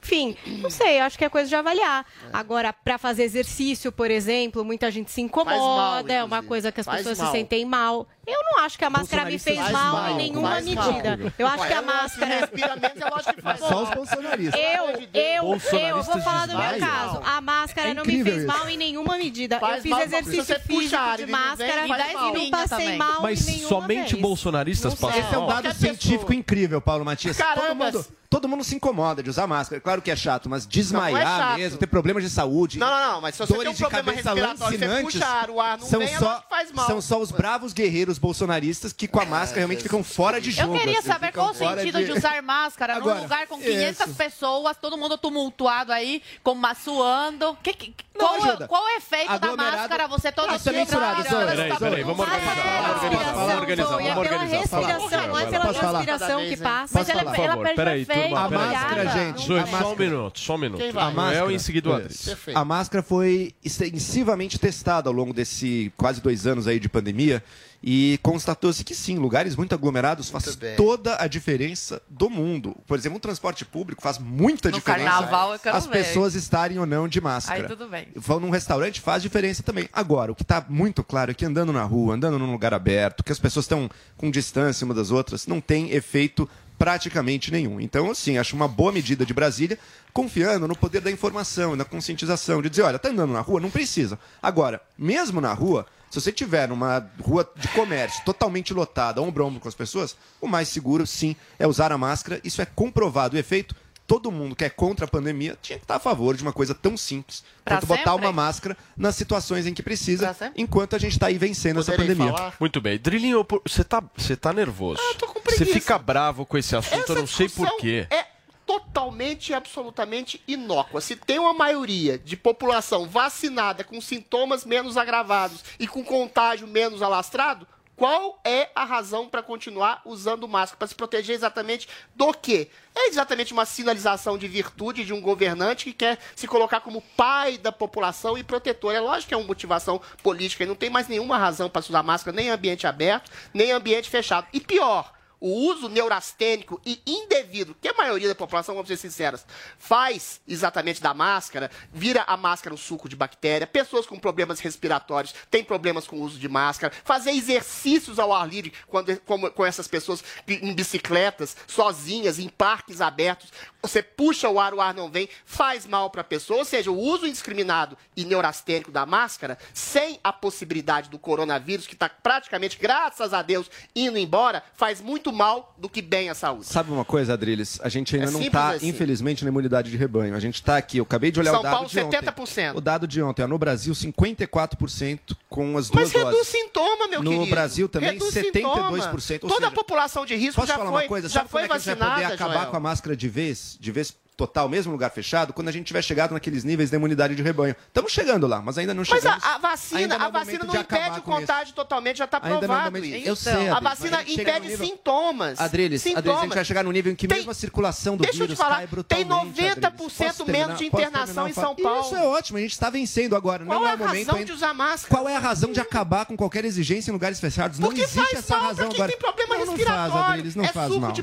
Enfim, não sei, acho que é coisa de avaliar. Agora, para fazer exercício, por exemplo, muita gente se incomoda, mal, é uma coisa que as Faz pessoas mal. se sentem mal. Eu não acho que a máscara me fez mal, mal, em nenhuma medida. Mal. Eu acho que a máscara. Menos, eu acho que faz Só os bolsonaristas. Eu, eu, eu vou falar do meu caso. A máscara é não me fez mal em nenhuma medida. Faz eu fiz mal, exercício físico de máscara e não passei mal Mas somente vez. bolsonaristas passam mal. Esse é um dado científico incrível, Paulo Matias. Caramba! Todo mundo todo mundo se incomoda de usar máscara. Claro que é chato, mas desmaiar não, é mesmo, ter problemas de saúde. Não, não, não mas se você dores tem um de problema cabeça respiratório, você puxar o ar, não vem, só, faz mal. São só os bravos guerreiros os bolsonaristas que com a máscara realmente ficam fora de jogo. Eu queria assim, saber qual o sentido de... de... usar máscara Agora, num lugar com 500 isso. pessoas, todo mundo tumultuado aí, como suando. Que, que, não, qual, é- qual é o efeito Aglomerado... da máscara? Você todo ah, dia... É misturado, peraí, peraí, vamos organizar. Vamos organizar, vamos organizar. Pela respiração, não é pela transpiração que passa. Mas ela, perde peraí, turma, A máscara, gente... Só um minuto, só um minuto. A máscara, em seguida o Andrés. A máscara foi extensivamente testada ao longo desse quase dois anos aí de pandemia e constatou-se assim que sim, lugares muito aglomerados faz toda a diferença do mundo. Por exemplo, um transporte público faz muita no diferença. Carnaval, é eu quero as ver. pessoas estarem ou não de máscara. Aí tudo bem. Vão num restaurante, faz diferença também. Agora, o que está muito claro é que andando na rua, andando num lugar aberto, que as pessoas estão com distância uma das outras, não tem efeito praticamente nenhum. Então, assim, acho uma boa medida de Brasília, confiando no poder da informação, na conscientização, de dizer, olha, tá andando na rua, não precisa. Agora, mesmo na rua, se você tiver numa rua de comércio totalmente lotada, ombro a ombro com as pessoas, o mais seguro, sim, é usar a máscara. Isso é comprovado. O efeito todo mundo que é contra a pandemia tinha que estar a favor de uma coisa tão simples tanto quanto botar uma máscara nas situações em que precisa, enquanto a gente está aí vencendo Poderei essa pandemia. Falar? Muito bem. Drilinho, você está você tá nervoso. Ah, eu tô com preguiça. Você fica bravo com esse assunto, essa eu não sei porquê. É totalmente e absolutamente inócua. Se tem uma maioria de população vacinada com sintomas menos agravados e com contágio menos alastrado, qual é a razão para continuar usando máscara? Para se proteger exatamente do quê? É exatamente uma sinalização de virtude de um governante que quer se colocar como pai da população e protetor. É lógico que é uma motivação política e não tem mais nenhuma razão para se usar máscara, nem em ambiente aberto, nem em ambiente fechado. E pior, o uso neurastênico e indevido que a maioria da população, vamos ser sinceras, faz exatamente da máscara, vira a máscara um suco de bactéria, pessoas com problemas respiratórios têm problemas com o uso de máscara, fazer exercícios ao ar livre quando, como, com essas pessoas em bicicletas, sozinhas, em parques abertos, você puxa o ar, o ar não vem, faz mal para a pessoa, ou seja, o uso indiscriminado e neurastênico da máscara, sem a possibilidade do coronavírus, que está praticamente, graças a Deus, indo embora, faz muito mal do que bem a saúde. Sabe uma coisa, Adriles? A gente ainda é não está, assim. infelizmente, na imunidade de rebanho. A gente está aqui, eu acabei de olhar São o dado Paulo, de 70%. ontem. O dado de ontem, no Brasil, 54% com as duas Mas reduz doses. sintoma, meu no querido. No Brasil também, reduz 72%. Toda seja, a população de risco já foi, coisa? já foi vacinada, Posso falar uma coisa? Sabe como é que a gente vai poder acabar Joel? com a máscara de vez? De vez total, mesmo lugar fechado, quando a gente tiver chegado naqueles níveis de imunidade de rebanho. Estamos chegando lá, mas ainda não chegamos. Mas a, a vacina, a vacina não impede o contágio isso. totalmente, já está provado. Isso. Eu sei, Adriles, a vacina a impede nível... sintomas. Adriles, sintomas. Adriles, a gente vai chegar no nível em que tem... mesmo a circulação do Deixa vírus eu te falar, Tem 90% menos de internação em São Paulo. Isso é ótimo, a gente está vencendo agora. Qual não é, é a momento razão ainda... de usar máscara? Qual é a razão de acabar com qualquer exigência em lugares fechados? Porque não existe essa razão agora. tem problema respiratório. Não faz, Adriles, é não faz mal.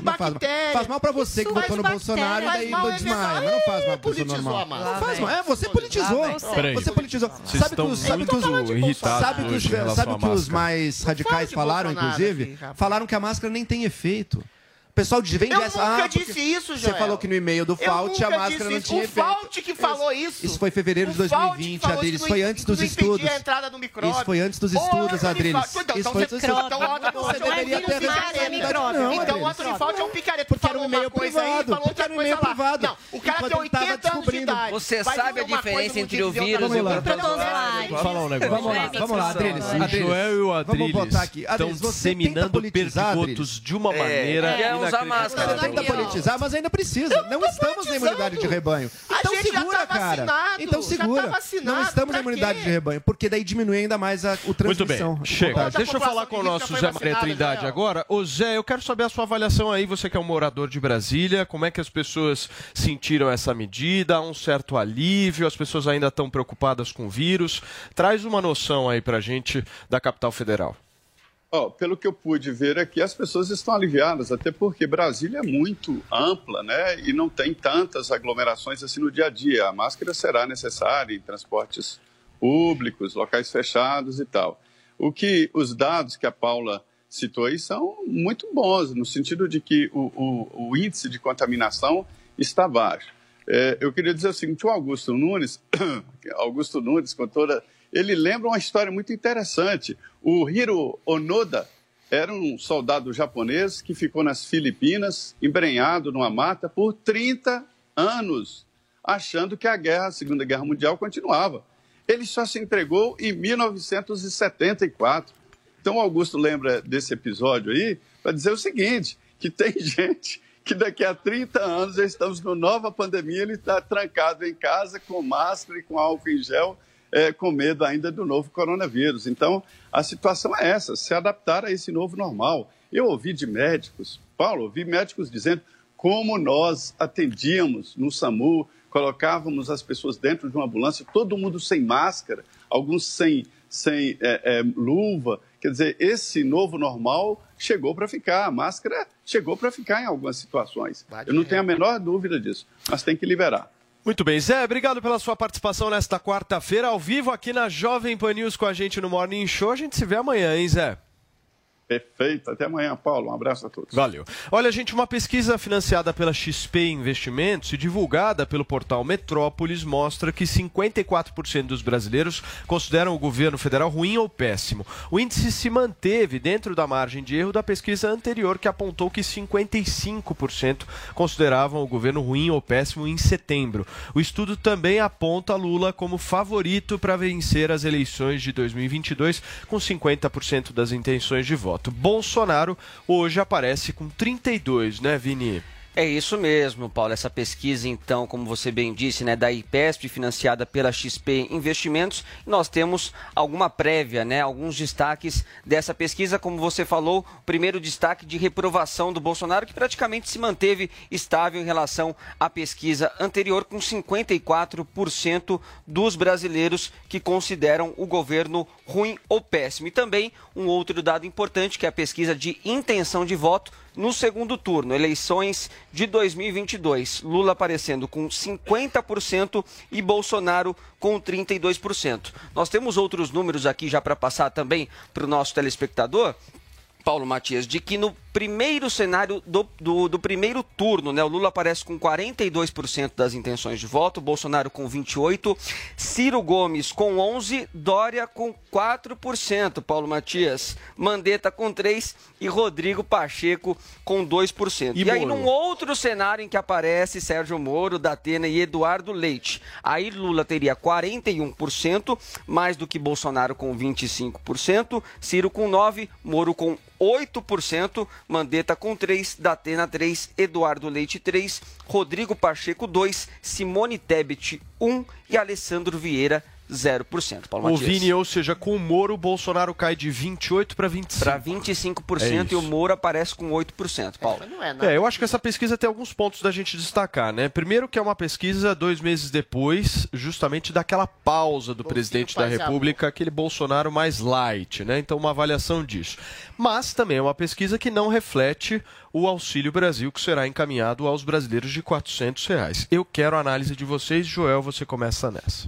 Faz mal para você que votou no Bolsonaro e daí desmaia, mas não faz mal pessoa normal. Não faz mal. É, você politizou. Você politizou. Sabe que sabe que os, sabe que os mais radicais falaram, inclusive? Falaram que a máscara nem tem efeito. Pessoal, pessoal vende eu essa. nunca ah, disse isso, Joel. Você falou que no e-mail do Fault a máscara não tinha isso. efeito. O Fault que falou isso. Isso foi em fevereiro de 2020, Adriles. Isso foi antes dos estudos. Entrada do micróbio. Isso foi antes dos estudos, Adriles. Então foi antes. Então, o deveria ter Fault é um picareta. Porque era um e-mail privado. Porque era um e-mail privado. Não, o cara tem 80 anos de idade. Você sabe a diferença entre o vírus e o Vamos Vamos lá, vamos lá, Adriles. O Joel e o Adriles estão disseminando perdigotos de uma maneira não usar máscara. Não, tenta politizar, mas ainda precisa. Não estamos na imunidade de rebanho. Então segura, cara. Então segura. Não estamos na imunidade de rebanho, porque daí diminui ainda mais a, o transmissão. Muito bem, chega. Deixa eu falar com o nosso Zé Maria Trindade agora. Ô Zé, eu quero saber a sua avaliação aí, você que é um morador de Brasília, como é que as pessoas sentiram essa medida? Um certo alívio? As pessoas ainda estão preocupadas com o vírus? Traz uma noção aí pra gente da capital federal. Oh, pelo que eu pude ver aqui, as pessoas estão aliviadas, até porque Brasília é muito ampla, né? E não tem tantas aglomerações assim no dia a dia. A máscara será necessária em transportes públicos, locais fechados e tal. O que os dados que a Paula citou aí são muito bons, no sentido de que o, o, o índice de contaminação está baixo. É, eu queria dizer o seguinte, o Augusto Nunes, (coughs) Augusto Nunes, com toda ele lembra uma história muito interessante. O Hiro Onoda era um soldado japonês que ficou nas Filipinas, embrenhado numa mata, por 30 anos, achando que a guerra, a Segunda Guerra Mundial continuava. Ele só se entregou em 1974. Então, Augusto lembra desse episódio aí para dizer o seguinte: que tem (laughs) gente que daqui a 30 anos já estamos numa nova pandemia, ele está trancado em casa com máscara e com álcool em gel, é, com medo ainda do novo coronavírus. Então, a situação é essa, se adaptar a esse novo normal. Eu ouvi de médicos, Paulo, ouvi médicos dizendo como nós atendíamos no SAMU, colocávamos as pessoas dentro de uma ambulância, todo mundo sem máscara, alguns sem, sem é, é, luva. Quer dizer, esse novo normal chegou para ficar. A máscara chegou para ficar em algumas situações. Eu não tenho a menor dúvida disso, mas tem que liberar. Muito bem, Zé, obrigado pela sua participação nesta quarta-feira, ao vivo aqui na Jovem Pan News com a gente no Morning Show. A gente se vê amanhã, hein, Zé? Perfeito. Até amanhã, Paulo. Um abraço a todos. Valeu. Olha, gente, uma pesquisa financiada pela XP Investimentos e divulgada pelo portal Metrópolis mostra que 54% dos brasileiros consideram o governo federal ruim ou péssimo. O índice se manteve dentro da margem de erro da pesquisa anterior, que apontou que 55% consideravam o governo ruim ou péssimo em setembro. O estudo também aponta Lula como favorito para vencer as eleições de 2022, com 50% das intenções de voto voto. Bolsonaro hoje aparece com 32, né, Vini? É isso mesmo, Paulo. Essa pesquisa, então, como você bem disse, né, da IPESP, financiada pela XP Investimentos, nós temos alguma prévia, né, alguns destaques dessa pesquisa. Como você falou, o primeiro destaque de reprovação do Bolsonaro, que praticamente se manteve estável em relação à pesquisa anterior, com 54% dos brasileiros que consideram o governo ruim ou péssimo. E também um outro dado importante, que é a pesquisa de intenção de voto no segundo turno, eleições de 2022. Lula aparecendo com 50% e Bolsonaro com 32%. Nós temos outros números aqui já para passar também para o nosso telespectador. Paulo Matias, de que no primeiro cenário do, do, do, primeiro turno, né, o Lula aparece com 42% das intenções de voto, Bolsonaro com 28%, Ciro Gomes com 11%, Dória com 4%, Paulo Matias, Mandetta com 3% e Rodrigo Pacheco com 2%. E, e aí, num outro cenário em que aparece Sérgio Moro, Datena e Eduardo Leite, aí Lula teria 41%, mais do que Bolsonaro com 25%, Ciro com 9%, Moro com 8%, Mandetta com 3, Datena 3, Eduardo Leite 3, Rodrigo Pacheco 2, Simone Tebet 1 e Alessandro Vieira 0%. Paulo o Matias. Vini, ou seja, com o Moro, o Bolsonaro cai de 28% para 25%. Para 25% é e o Moro aparece com 8%, Paulo. É, é, eu acho que essa pesquisa tem alguns pontos da gente destacar, né? Primeiro que é uma pesquisa dois meses depois, justamente daquela pausa do presidente da República, aquele Bolsonaro mais light, né? Então, uma avaliação disso. Mas também é uma pesquisa que não reflete o Auxílio Brasil, que será encaminhado aos brasileiros de 400 reais. Eu quero a análise de vocês. Joel, você começa nessa.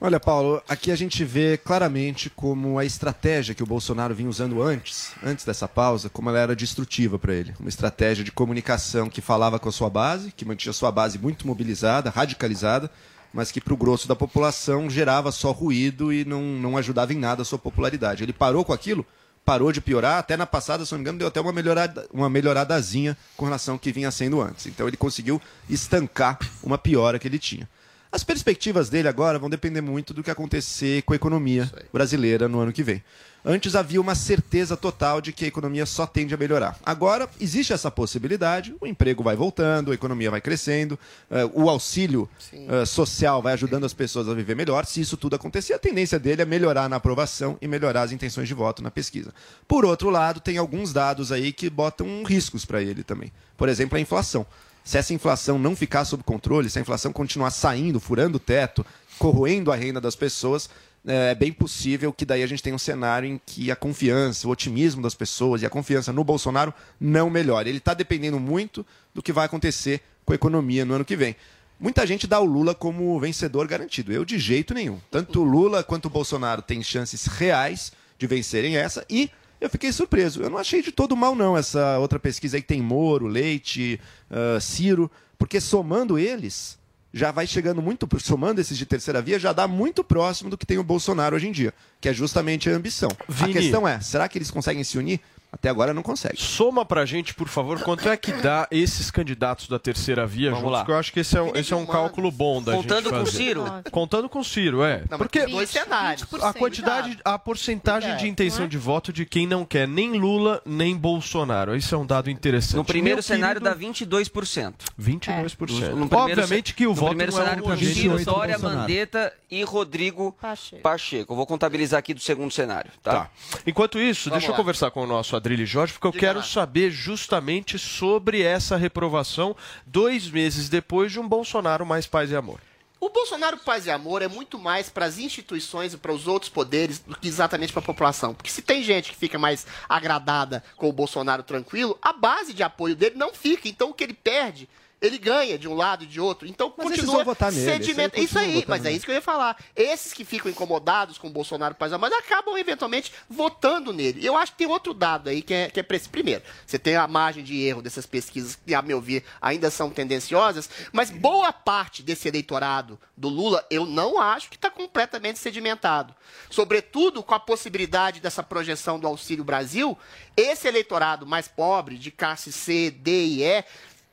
Olha, Paulo, aqui a gente vê claramente como a estratégia que o Bolsonaro vinha usando antes, antes dessa pausa, como ela era destrutiva para ele. Uma estratégia de comunicação que falava com a sua base, que mantinha a sua base muito mobilizada, radicalizada, mas que para o grosso da população gerava só ruído e não, não ajudava em nada a sua popularidade. Ele parou com aquilo, parou de piorar, até na passada, se não me engano, deu até uma, melhorada, uma melhoradazinha com relação ao que vinha sendo antes. Então ele conseguiu estancar uma piora que ele tinha. As perspectivas dele agora vão depender muito do que acontecer com a economia brasileira no ano que vem. Antes havia uma certeza total de que a economia só tende a melhorar. Agora existe essa possibilidade, o emprego vai voltando, a economia vai crescendo, uh, o auxílio uh, social vai ajudando as pessoas a viver melhor. Se isso tudo acontecer, a tendência dele é melhorar na aprovação e melhorar as intenções de voto na pesquisa. Por outro lado, tem alguns dados aí que botam riscos para ele também. Por exemplo, a inflação se essa inflação não ficar sob controle, se a inflação continuar saindo, furando o teto, corroendo a renda das pessoas, é bem possível que daí a gente tenha um cenário em que a confiança, o otimismo das pessoas e a confiança no Bolsonaro não melhore. Ele está dependendo muito do que vai acontecer com a economia no ano que vem. Muita gente dá o Lula como vencedor garantido. Eu, de jeito nenhum. Tanto o Lula quanto o Bolsonaro têm chances reais de vencerem essa e Eu fiquei surpreso. Eu não achei de todo mal, não, essa outra pesquisa aí que tem Moro, Leite, uh, Ciro, porque somando eles, já vai chegando muito, somando esses de terceira via, já dá muito próximo do que tem o Bolsonaro hoje em dia, que é justamente a ambição. Vini. A questão é, será que eles conseguem se unir? Até agora não consegue. Soma pra gente, por favor, quanto é que dá esses candidatos da terceira via Vamos juntos? lá. Porque eu acho que esse é um, esse é um cálculo bom da Contando gente com fazer. Ciro? Contando com Ciro, é. Não, Porque dois cenários. a quantidade, a porcentagem de intenção de voto de quem não quer nem Lula nem Bolsonaro. Isso é um dado interessante. No primeiro Meu cenário querido, dá 22%. 22%. No primeiro Obviamente que o no voto primeiro não é cenário com homogêneo. Ciro, 28 Dória. Mandetta e Rodrigo Pacheco. Eu vou contabilizar aqui do segundo cenário, tá? Tá. Enquanto isso, Vamos deixa eu lá. conversar com o nosso Adrilho Jorge, porque eu quero saber justamente sobre essa reprovação dois meses depois de um Bolsonaro mais paz e amor. O Bolsonaro Paz e Amor é muito mais para as instituições e para os outros poderes do que exatamente para a população. Porque se tem gente que fica mais agradada com o Bolsonaro tranquilo, a base de apoio dele não fica. Então o que ele perde, ele ganha de um lado e de outro. Então Mas continua sedimento. Isso aí, mas é nele. isso que eu ia falar. Esses que ficam incomodados com o Bolsonaro Amor acabam eventualmente votando nele. Eu acho que tem outro dado aí que é, que é. Primeiro, você tem a margem de erro dessas pesquisas que, a meu ver, ainda são tendenciosas, mas boa parte desse eleitorado do Lula eu não acho que está completamente sedimentado. Sobretudo com a possibilidade dessa projeção do Auxílio Brasil, esse eleitorado mais pobre, de classe C, D e E,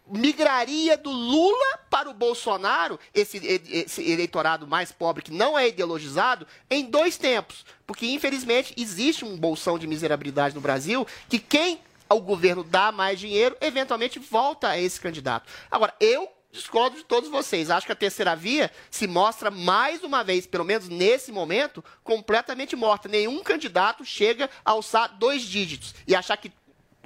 migraria do Lula para o Bolsonaro, esse, esse eleitorado mais pobre que não é ideologizado, em dois tempos. Porque, infelizmente, existe um bolsão de miserabilidade no Brasil que quem o governo dá mais dinheiro, eventualmente volta a esse candidato. Agora, eu discordo de todos vocês. Acho que a terceira via se mostra mais uma vez, pelo menos nesse momento, completamente morta. Nenhum candidato chega a alçar dois dígitos e achar que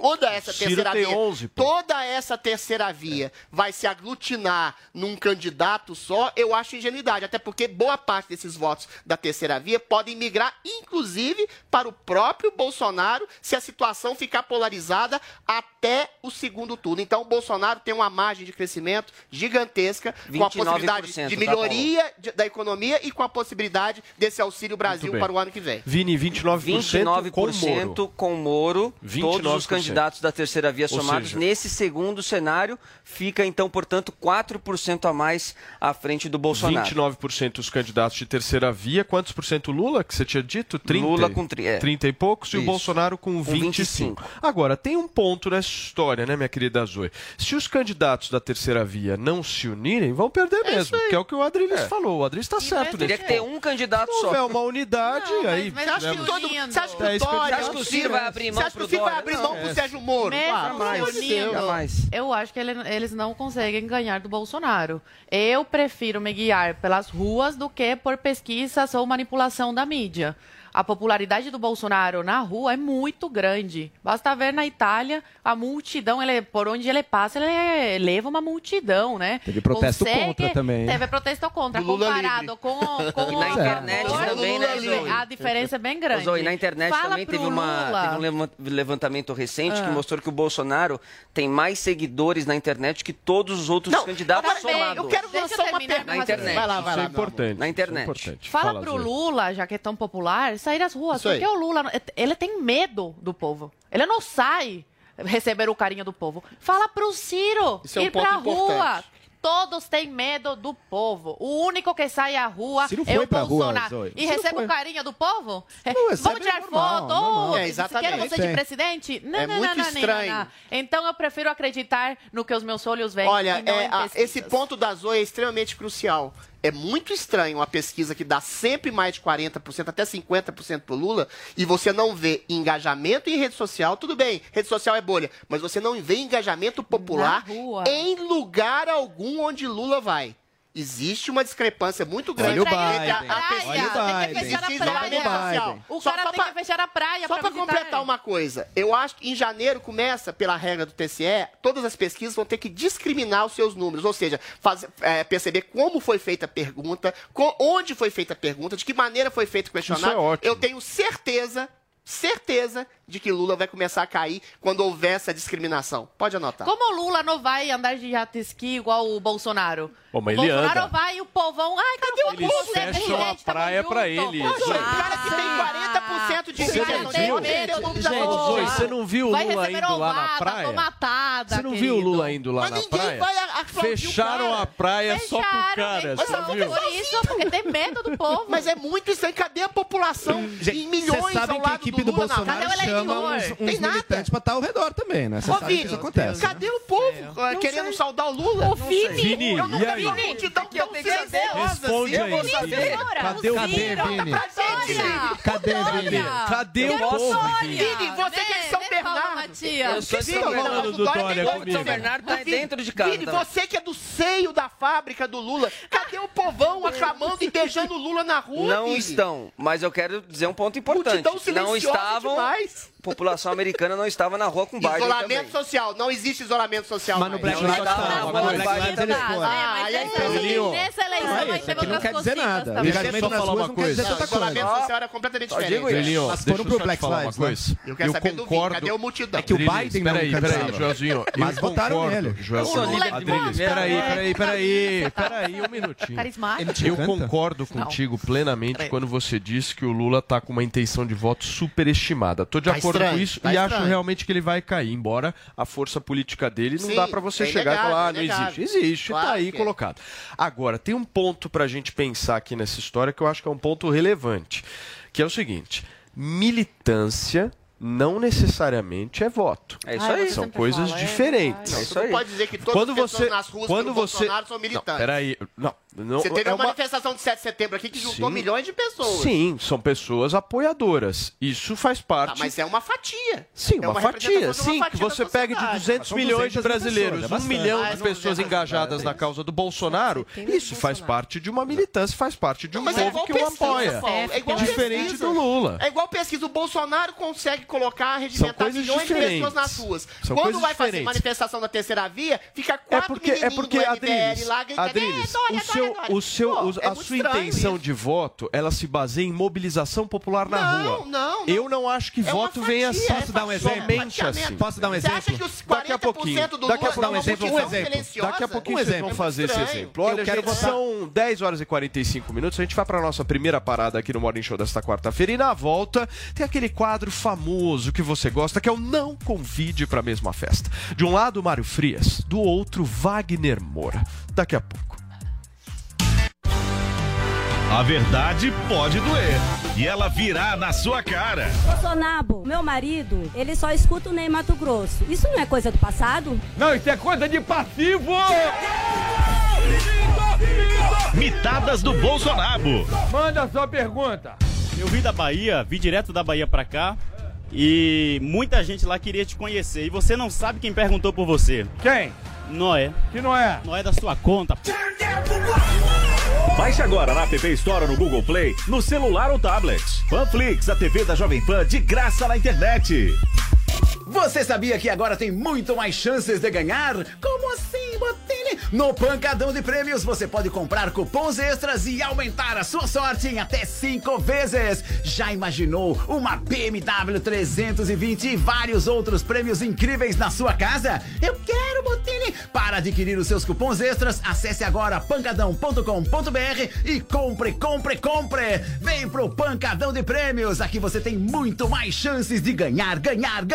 toda essa Ciro terceira tem via, 11, pô. toda essa terceira via vai se aglutinar num candidato só, eu acho ingenuidade, até porque boa parte desses votos da terceira via podem migrar, inclusive, para o próprio Bolsonaro, se a situação ficar polarizada até o segundo turno. Então, o Bolsonaro tem uma margem de crescimento gigantesca, com a 29%, possibilidade de tá, melhoria de- da economia e com a possibilidade desse Auxílio Brasil para o ano que vem. Vini, 29%, com Moro. 29% com Moro. Todos os 29%. Candidatos da terceira via somados. seja- Nesse segundo cenário, fica então, portanto, 4% a mais à frente do Bolsonaro. 29% os candidatos de terceira via. Quantos por cento Lula, que você tinha dito? 30, Lula com tri- é. 30 e poucos. E o Isso. Bolsonaro com Com 25. Agora, tem um ponto nessa história, né, minha querida Zoe? Se os candidatos da terceira via não se unirem, vão perder mesmo. Que é o que o Adriles falou. O Adriles está certo. Teria nesse que ter um candidato Se só. houver uma unidade, aí... Você acha que, todo, você acha que É o isso Dória, digo. Acha que o Ciro vai abrir mão Você acha que o Ciro vai abrir Não, mão é. pro Sérgio Moro? Mesmo Ah, Jamais, jamais. Eu acho que ele- eles não conseguem ganhar do Bolsonaro. Eu prefiro me guiar pelas ruas do que por pesquisas ou manipulação da mídia. A popularidade do Bolsonaro na rua é muito grande. Basta ver na Itália a multidão, ele, por onde ele passa, ele leva uma multidão, né? Teve protesto Consegue- contra também? Teve protesto contra. Lula Comparado com, com (laughs) E na o internet favor, também, né, Zoe? A diferença é bem grande. Zoe, na internet Fala também pro teve, uma, teve um levan- levantamento recente Ah. que mostrou que o Bolsonaro tem mais seguidores na internet que todos os outros Não, candidatos agora, somados. eu quero lançar uma pergunta. Na internet. Vai lá, vai Isso lá. é meu amor. importante. Na internet. Isso é importante. Fala, pro Zoe. Lula, já que é tão popular, sair às ruas. Isso aí. Porque o Lula, ele tem medo do povo. Ele não sai receber o carinho do povo. Fala pro Ciro Isso é um ir pra rua. Todos têm medo do povo. O único que sai à rua Ciro é o rua, Bolsonaro. Zoe. e Ciro recebe foi. o carinho do povo? É, Não, Vamos tirar normal, foto? normal. É, exatamente. Quero você de presidente? Não, É não, muito não, não, estranho. não. Então eu prefiro acreditar no que os meus olhos veem. Olha, é, a- esse ponto da Zoe é extremamente crucial. É muito estranho uma pesquisa que dá sempre mais de 40%, até 50% pro Lula, e você não vê engajamento em rede social. Tudo bem, rede social é bolha, mas você não vê engajamento popular em lugar algum onde Lula vai. Existe uma discrepância muito grande Olha o entre a- Biden. a, pesquisa Olha o tem que Biden. fechar a praia. social. O Só- cara só tem pra- que fechar a praia Só pra para visitar. completar uma coisa, eu acho que em janeiro começa, pela regra do TCE, todas as pesquisas vão ter que discriminar os seus números, ou seja, faz- é, perceber como foi feita a pergunta, co- onde foi feita a pergunta, de que maneira foi feito o questionário. Isso é ótimo. Eu tenho certeza, certeza de que Lula vai começar a cair quando houver essa discriminação. Pode anotar. Como o Lula não vai andar de jet ski igual o Bolsonaro? Pô, mas o ele Bolsonaro anda. vai e o povão. Ai, cadê o Eles povo? fecham a praia pra ele. Poxa, o cara que tem 40% de Você não viu? Gente. Zoe, você não viu o Vai Lula receber indo lá na ovada, praia? tomatada, Você não querido. viu o Lula indo lá Mas na praia? o Fecharam a praia só pro Fecharam, cara. Você não viu? Por isso, porque tem medo do povo. Mas é muito estranho. Cadê a população em milhões ao que a lado equipe do Lula na Bolsonaro rua? Chama uns, uns Tem nada. militantes pra estar ao redor também, né? Você Ô, sabe que Vini, isso acontece. né? cadê o povo eh, querendo saudar o Lula? Ô, Vini, Vini, eu e nunca aí? vi uma multidão tão silenciosa Responde assim. aí, Eu vou Vini. Cadê o Cadê, povo? Vini? Cadê. Vini? Cadê o povo. Vini? Você que é de São Paulo Bernardo. Eu sou de São Bernardo. do o Dória tem outro comigo. São Bernardo tá dentro de casa Vini, você que é do seio da fábrica do Lula, cadê o povão aclamando e beijando o Lula na rua, Não estão, mas eu quero dizer um ponto importante. Não estavam, demais. População americana não estava na rua com Biden Isolamento também. social, não existe isolamento social Mas no mais. Black Não Lives Matter, mas com no Black Biden Lives foram. Ah, mas aí nessa, eleição vai ter não outras quer dizer nada. também. Deixa eu só falar uma não coisa. Não, isolamento social era completamente diferente. isso. Elinho, Mas foram eu pro Black Lives, né? coisa. Eu quero saber do Vini, concordo... cadê o multidão? É que o Biden não peraí, Joelzinho. Mas votaram nele. É Adriles, peraí, né? peraí, peraí, peraí, um minutinho. Eu concordo contigo plenamente quando você diz que o Lula tá com uma intenção de voto superestimada. Tô de Tá acordo estranho, com isso tá e acho estranho. realmente que ele vai cair, embora a força política dele não Sim, dá pra você é chegar e inegável, falar, ah, não inegável. existe. Existe, Claro tá aí que é. colocado. Agora, tem um ponto pra gente pensar aqui nessa história que eu acho que é um ponto relevante, que é o seguinte: militância não necessariamente é voto. É isso aí. São coisas fala, é diferentes. É Você isso não aí. pode dizer que todas Quando pessoas você, nas ruas quando você, Bolsonaro são não, militantes. peraí, não, não Você teve é uma manifestação de 7 de setembro aqui que juntou Sim. milhões de pessoas. Sim, são pessoas apoiadoras. Isso faz parte. mas é uma fatia. Sim, é uma, fatia. Sim, que fatia da você pega de sociedade. 200 São milhões 200 de brasileiros, pessoas, é um milhão Ah, de não, pessoas não, engajadas na causa do Bolsonaro. Isso faz parte de uma militância, faz parte de um Mas é povo que o pesquisa, apoia. Paulo, É igual Diferente pesquisa. do Lula. É igual pesquisa. O Bolsonaro consegue colocar, regimentar milhões de pessoas diferentes. nas ruas. São Quando vai fazer diferentes. manifestação da terceira via, fica É quatro porque, é menininhos porque do MBL Adriles, lá gritando, Adriles, "É, o seu, o seu, Dória". o- Pô, é a sua intenção isso. de voto, ela se baseia em mobilização popular na Não, rua. não, não. Eu não acho que É voto venha assim. é Posso dar um exemplo? Assim. Posso dar um Você exemplo? acha que os Daqui a 40% pouquinho. do Daqui a é uma um exemplo, um multidão exemplo. Daqui a pouquinho Um vocês exemplo. vão fazer esse exemplo. Olha, Eu quero gente, são 10 horas e 45 minutos. A gente vai para a nossa primeira parada aqui no Morning Show desta quarta-feira. E na volta tem aquele quadro famoso que você gosta, que é o Não Convide para a Mesma Festa. De um lado, Mário Frias. Do outro, Wagner Moura. Daqui a pouco. A verdade pode doer. E ela virá na sua cara. Bolsonaro, meu marido, ele só escuta o Ney Mato Grosso. Isso não é coisa do passado? Não, isso é coisa de passivo! Mitadas do Bolsonaro. Manda a sua pergunta. Eu vim da Bahia, vim direto da Bahia pra cá e muita gente lá queria te conhecer. E você não sabe quem perguntou por você. Quem? Noé. Que não é? Noé da sua conta. Baixe agora na App Store ou no Google Play, no celular ou tablet. Panflix, a TV da Jovem Pan de graça na internet. Você sabia que agora tem muito mais chances de ganhar? Como assim, Botini? No Pancadão de Prêmios você pode comprar cupons extras e aumentar a sua sorte em até cinco vezes. Já imaginou uma BMW 320 e vários outros prêmios incríveis na sua casa? Eu quero, Botini! Para adquirir os seus cupons extras, acesse agora pancadão.com.br e compre, compre, compre! Vem pro Pancadão de Prêmios, aqui você tem muito mais chances de ganhar, ganhar,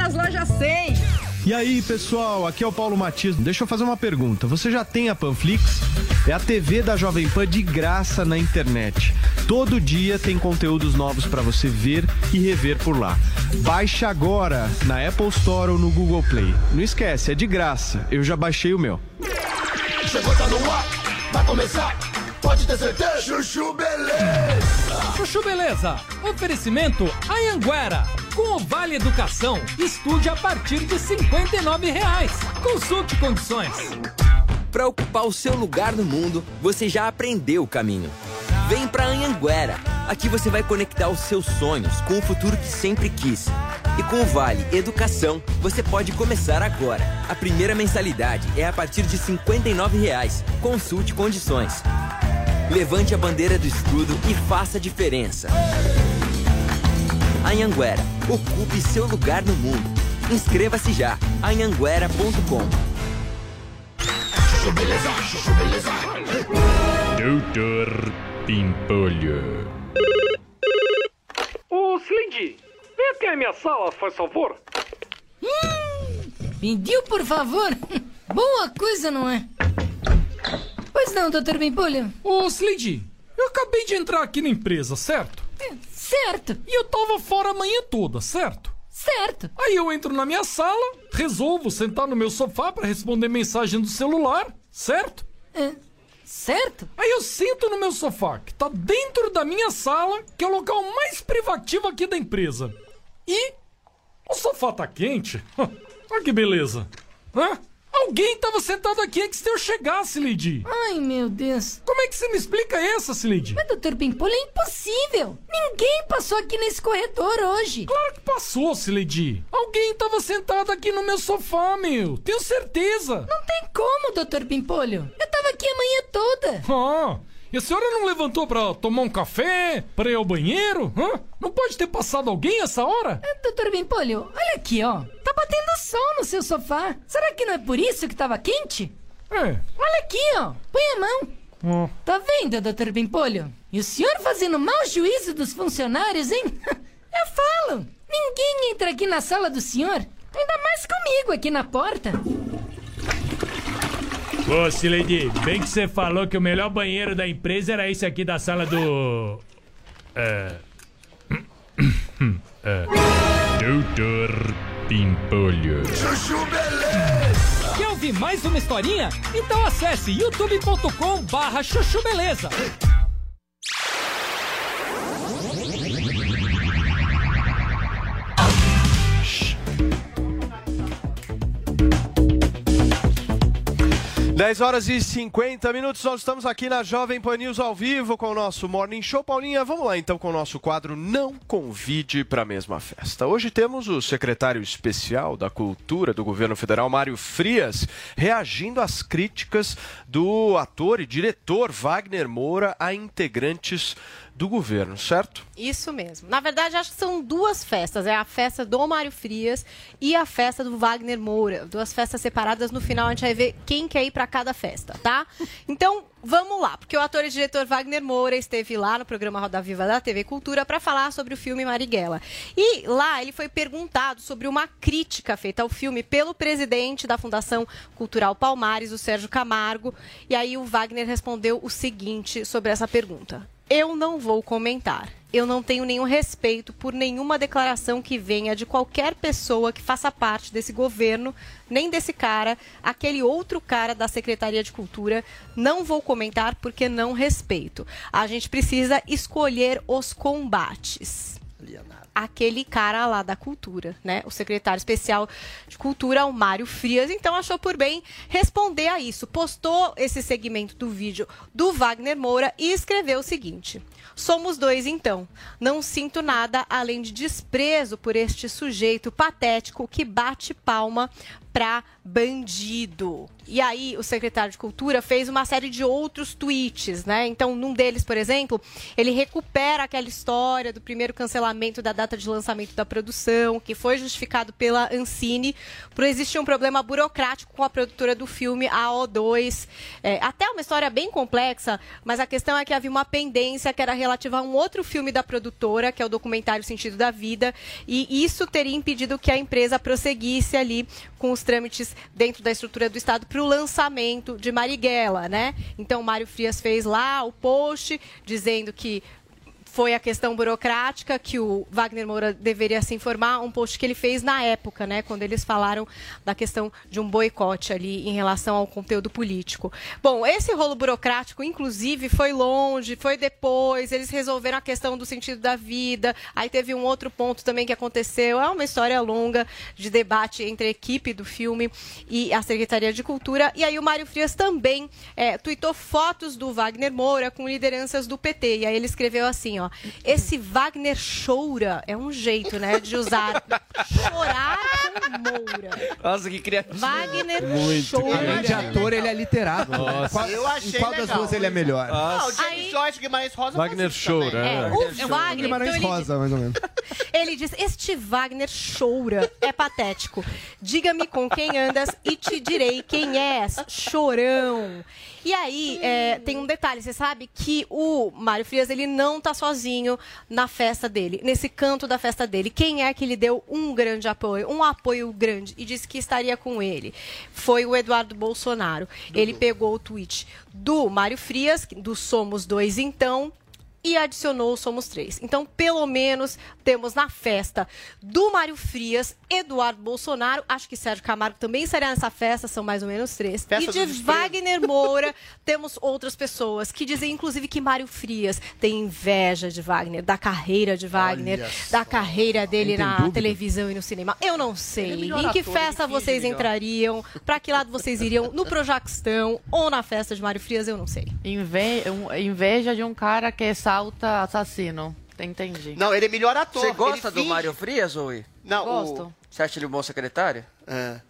nas lojas 100. E aí, pessoal, aqui é o Paulo Matias. Deixa eu fazer uma pergunta. Você já tem a Panflix? É a TV da Jovem Pan de graça na internet. Todo dia tem conteúdos novos para você ver e rever por lá. Baixe agora na Apple Store ou no Google Play. Não esquece, é de graça. Eu já baixei o meu. Chegou, tá no ar, vai começar, pode ter certeza. Chuchu Beleza. Chuchu Beleza. Oferecimento Anhanguera. Com o Vale Educação, estude a partir de 59 reais. Consulte condições. Para ocupar o seu lugar no mundo, você já aprendeu o caminho. Vem pra Anhanguera. Aqui você vai conectar os seus sonhos com o futuro que sempre quis. E com o Vale Educação, você pode começar agora. A primeira mensalidade é a partir de 59 reais. Consulte condições. Levante a bandeira do estudo e faça a diferença. Anhanguera, ocupe seu lugar no mundo. Inscreva-se já. anhanguera.com Doutor Pimpolho. Ô, Slindy, vem até a minha sala, faz favor. Pediu por favor? (laughs) Boa coisa, não é? Pois não, doutor Bimpolho. Ô, Slidy, eu acabei de entrar aqui na empresa, certo? Certo. E eu tava fora a manhã toda, certo? Certo. Aí eu entro na minha sala, resolvo sentar no meu sofá para responder mensagem do celular, certo? É. Certo. Aí eu sento no meu sofá, que tá dentro da minha sala, que é o local mais privativo aqui da empresa. E o sofá tá quente. (laughs) Olha que beleza. Hã? Alguém tava sentado aqui antes de eu chegar, Sileidi. Ai, meu Deus. Como é que você me explica essa, Sileidi? Mas, doutor Pimpolho, é impossível. Ninguém passou aqui nesse corredor hoje. Claro que passou, Sileidi. Alguém tava sentado aqui no meu sofá, meu. Tenho certeza. Não tem como, doutor Pimpolho. Eu tava aqui a manhã toda. Ah, e a senhora não levantou pra tomar um café? Pra ir ao banheiro? Hã? Não pode ter passado alguém essa hora? É, doutor Bimpolho, olha aqui, ó. Tá batendo sol no seu sofá. Será que não é por isso que tava quente? É. Olha aqui, ó. Põe a mão. Ó. Tá vendo, doutor Bimpolho? E o senhor fazendo mau juízo dos funcionários, hein? (laughs) Eu falo. Ninguém entra aqui na sala do senhor. Ainda mais comigo aqui na porta. Ô, Sileidi, bem que você falou que o melhor banheiro da empresa era esse aqui da sala do. É. (coughs) é. Doutor Pimpolho. Chuchu Beleza! Quer ouvir mais uma historinha? Então acesse youtube.com barra chuchu beleza. Dez horas e 50 minutos, nós estamos aqui na Jovem Pan News ao vivo com o nosso Morning Show. Paulinha, vamos lá então com o nosso quadro Não Convide para a Mesma Festa. Hoje temos o secretário especial da Cultura do governo federal, Mário Frias, reagindo às críticas do ator e diretor Wagner Moura a integrantes do governo, certo? Isso mesmo. Na verdade, acho que são duas festas. É a festa do Mário Frias e a festa do Wagner Moura. Duas festas separadas. No final, a gente vai ver quem quer ir para cada festa, tá? Então, vamos lá. Porque o ator e diretor Wagner Moura esteve lá no programa Roda Viva da TV Cultura para falar sobre o filme Marighella. E lá ele foi perguntado sobre uma crítica feita ao filme pelo presidente da Fundação Cultural Palmares, o Sérgio Camargo. E aí o Wagner respondeu o seguinte sobre essa pergunta. Eu não vou comentar. Eu não tenho nenhum respeito por nenhuma declaração que venha de qualquer pessoa que faça parte desse governo, nem desse cara, aquele outro cara da Secretaria de Cultura. Não vou comentar porque não respeito. A gente precisa escolher os combates aquele cara lá da cultura, né? O secretário especial de cultura, o Mário Frias, então achou por bem responder a isso. Postou esse segmento do vídeo do Wagner Moura e escreveu o seguinte: Somos dois então. Não sinto nada além de desprezo por este sujeito patético que bate palma pra bandido. E aí, o secretário de Cultura fez uma série de outros tweets, né? Então, num deles, por exemplo, ele recupera aquela história do primeiro cancelamento da data de lançamento da produção, que foi justificado pela Ancine por existir um problema burocrático com a produtora do filme, a O2. É, até uma história bem complexa, mas a questão é que havia uma pendência que era relativa a um outro filme da produtora, que é o documentário Sentido da Vida, e isso teria impedido que a empresa prosseguisse ali com os trâmites dentro da estrutura do Estado para o lançamento de Marighella, né? Então, Mário Frias fez lá o post dizendo que foi a questão burocrática que o Wagner Moura deveria se informar, um post que ele fez na época, né, quando eles falaram da questão de um boicote ali em relação ao conteúdo político. Bom, esse rolo burocrático, inclusive, foi longe, foi depois, eles resolveram a questão do sentido da vida, aí teve um outro ponto também que aconteceu, é uma história longa de debate entre a equipe do filme e a Secretaria de Cultura, e aí o Mário Frias também é, tweetou fotos do Wagner Moura com lideranças do PT, e aí ele escreveu assim, ó, esse Wagner choura é um jeito, né, de usar chorar com Moura. Nossa, que criativo. Wagner Muito. choura. Além de ator, ele é literado. Nossa. Qual, Eu achei em qual das legal. duas ele é melhor? Ah, o James Joyce Guimarães Rosa Wagner. Show, né? É, o Wagner, Guimarães então Rosa, mais ou menos. ele diz: Este Wagner choura, é patético. Diga-me com quem andas e te direi quem és, chorão. E aí, é, tem um detalhe, você sabe que o Mário Frias, ele não tá sozinho na festa dele, nesse canto da festa dele. Quem é que lhe deu um grande apoio, um apoio grande, e disse que estaria com ele? Foi o Eduardo Bolsonaro. Ele pegou o tweet do Mário Frias, do Somos Dois Então, e adicionou o Somos Três. Então, pelo menos, temos na festa do Mário Frias, Eduardo Bolsonaro, acho que Sérgio Camargo também será nessa festa, são mais ou menos três. Festa e de. Wagner Moura, (laughs) temos outras pessoas que dizem, inclusive, que Mário Frias tem inveja de Wagner, da carreira de Wagner, da carreira dele na dúvida. televisão e no cinema. Eu não sei. melhor em que ator, festa vocês melhor. entrariam? Pra que lado vocês iriam? No Projaquistão ou na festa de Mário Frias? Eu não sei. Inve- Inveja de um cara que salta assassino. Entendi. Não, ele é melhor ator. Você gosta Ele do finge- Mário Frias, Oi? Não, Gosto. Você acha ele um bom secretário? O... É.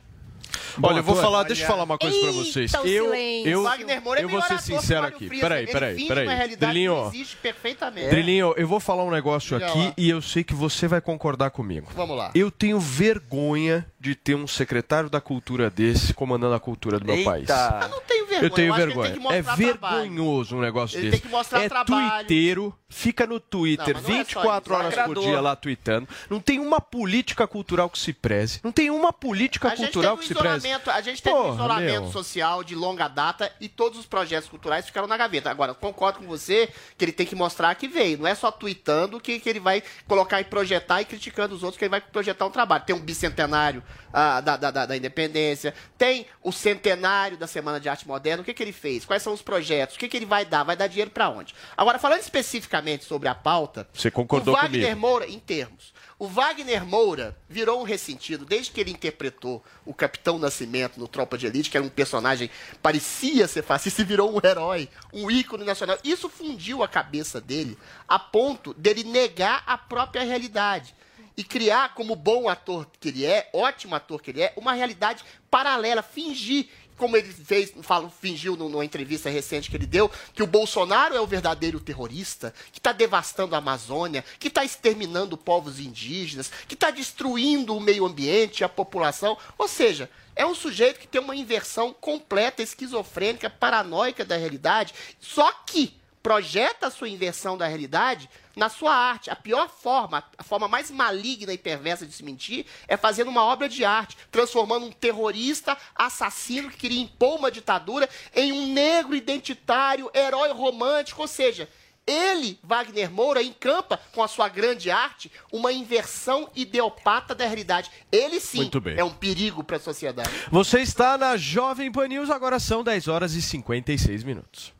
Olha, eu vou falar, deixa eu falar uma coisa pra Eita, vocês. o Eu, eu, é eu vou ser o sincero aqui. Peraí, peraí, peraí. uma realidade Drilinho, que não existe perfeitamente. Drilinho, eu vou falar um negócio aqui e eu sei que você vai concordar comigo. Vamos lá. Eu tenho vergonha de ter um secretário da cultura desse comandando a cultura do meu país. Eu não tenho vergonha. Eu tenho tem vergonha. que É mostrar trabalho. vergonhoso um negócio Ele desse. tem que mostrar é trabalho. tuiteiro, fica no Twitter Não, não é só 24 isso. horas por dia lá tweetando. Não tem uma política cultural que se preze. Não tem uma política A cultural teve que um se preze. a gente teve um Porra, isolamento meu. social de longa data e todos os projetos culturais ficaram na gaveta. Agora, concordo com você que ele tem que mostrar que veio. Não é só tweetando que, que ele vai colocar e projetar e criticando os outros que ele vai projetar um trabalho. Tem um bicentenário ah, da, da, da- da independência, tem o centenário da Semana de Arte Moderna. O que, que ele fez? Quais são os projetos? O que, que ele vai dar? Vai dar dinheiro pra onde? Agora, falando especificamente sobre a pauta, Você concordou o Wagner comigo. Moura, em termos. O Wagner Moura virou um ressentido desde que ele interpretou o Capitão Nascimento no Tropa de Elite, que era um personagem parecia ser fascista e virou um herói, um ícone nacional. Isso fundiu a cabeça dele a ponto dele negar a própria realidade e criar como bom ator que ele é, ótimo ator que ele é, uma realidade paralela, fingir como ele fez, falo, fingiu numa entrevista recente que ele deu, que o Bolsonaro é o verdadeiro terrorista, que está devastando a Amazônia, que está exterminando povos indígenas, que está destruindo o meio ambiente, a população. Ou seja, é um sujeito que tem uma inversão completa, esquizofrênica, paranoica da realidade, só que projeta a sua inversão da realidade na sua arte. A pior forma, a forma mais maligna e perversa de se mentir é fazendo uma obra de arte, transformando um terrorista, assassino que queria impor uma ditadura em um negro identitário, herói romântico, ou seja, ele, Wagner Moura, encampa com a sua grande arte uma inversão ideopata da realidade. Ele sim é um perigo para a sociedade. Você está na Jovem Pan News, agora são 10 horas e 56 minutos.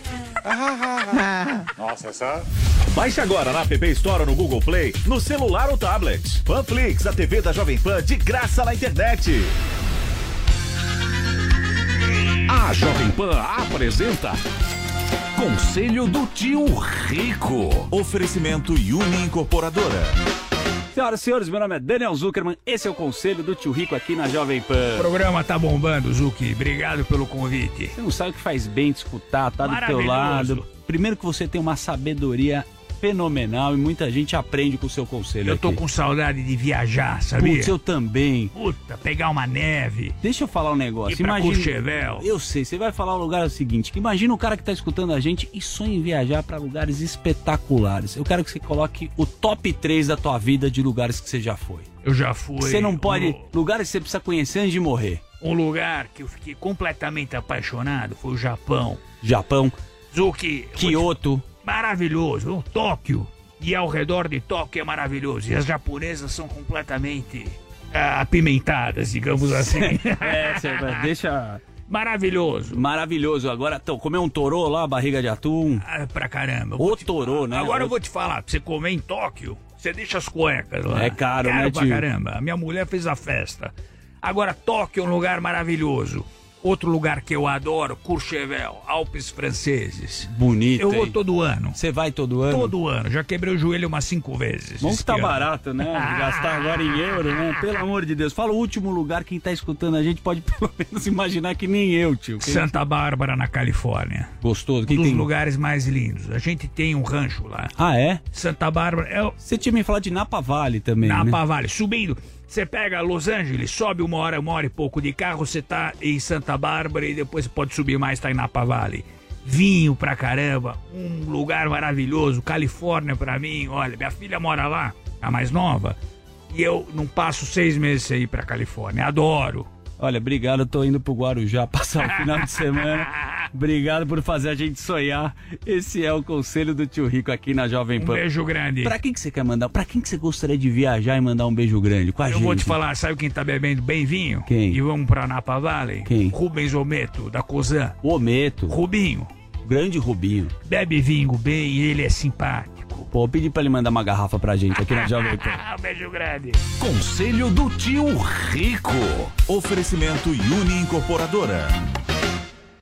(laughs) Nossa, essa. Baixe agora na App Store ou no Google Play, no celular ou tablet. Panflix, a TV da Jovem Pan de graça na internet. A Jovem Pan apresenta Conselho do Tio Rico. Oferecimento Uni Incorporadora. Senhoras e senhores, meu nome é Daniel Zuckerman, esse é o Conselho do Tio Rico aqui na Jovem Pan. O programa tá bombando, Zuki. Obrigado pelo convite. Você não sabe o que faz bem te escutar, tá do teu lado. Primeiro que você tem uma sabedoria fenomenal e muita gente aprende com o seu conselho. Eu tô aqui. com saudade de viajar, sabia? Putz, eu também. Puta, pegar uma neve. Deixa eu falar um negócio. Ir Imagina. Eu sei, você vai falar o lugar é o seguinte: imagina o cara que tá escutando a gente e sonha em viajar pra lugares espetaculares. Eu quero que você coloque o top 3 da tua vida de lugares que você já foi. Eu já fui. Você não pode. Um, Lugares que você precisa conhecer antes de morrer. um lugar que eu fiquei completamente apaixonado foi o Japão. Japão, Zuki. Kyoto. Maravilhoso. um Tóquio. E ao redor de Tóquio é maravilhoso. E as japonesas são completamente ah, apimentadas, digamos assim. (laughs) É, deixa. Maravilhoso. Maravilhoso. Agora, então, comer um torô lá, barriga de atum. Ah, pra caramba. O torô, né? Agora eu vou te falar, pra você comer em Tóquio, você deixa as cuecas lá. É caro, né, pra tio? caramba. A minha mulher fez a festa. Agora, Tóquio é um lugar maravilhoso. Outro lugar que eu adoro, Courchevel, Alpes franceses. Bonito. Eu vou hein? todo ano. Você vai todo ano? Todo ano. Já quebrei o joelho umas cinco vezes. Bom que tá ano. barato, né? (laughs) Gastar agora em euro, né? Pelo amor de Deus. Fala o último lugar, quem tá escutando a gente pode (laughs) pelo menos imaginar que nem eu, tio. Quem- Santa Bárbara, na Califórnia. Gostoso. Um dos tem... lugares mais lindos. A gente tem um rancho lá. Ah, é? Santa Bárbara é Você tinha me falado de Napa Valley também, né? Napa Valley, subindo. Você pega Los Angeles, sobe uma hora, uma hora e pouco de carro, você tá em Santa Bárbara e depois você pode subir mais, tá em Napa Valley. Vinho pra caramba, um lugar maravilhoso, Califórnia pra mim. Olha, minha filha mora lá, a mais nova, e eu não passo seis meses ir pra Califórnia. Adoro. Olha, obrigado, eu tô indo pro Guarujá passar o final de semana. Obrigado por fazer a gente sonhar. Esse é o conselho do tio Rico aqui na Jovem Um Pan. beijo grande. Pra quem que você quer mandar? Pra quem que você gostaria de viajar e mandar um beijo grande com a Eu gente? vou te falar, sabe quem tá bebendo bem vinho? Quem? E vamos pra Napa Valley? Quem? Rubens Ometo, da Cozan. Ometo. Rubinho. Grande Rubinho. Bebe vinho bem e ele é simpático. Pô, pedi pra ele mandar uma garrafa pra gente aqui na Jovem Pan. (laughs) um beijo grande. Conselho do tio Rico. Oferecimento Uni Incorporadora.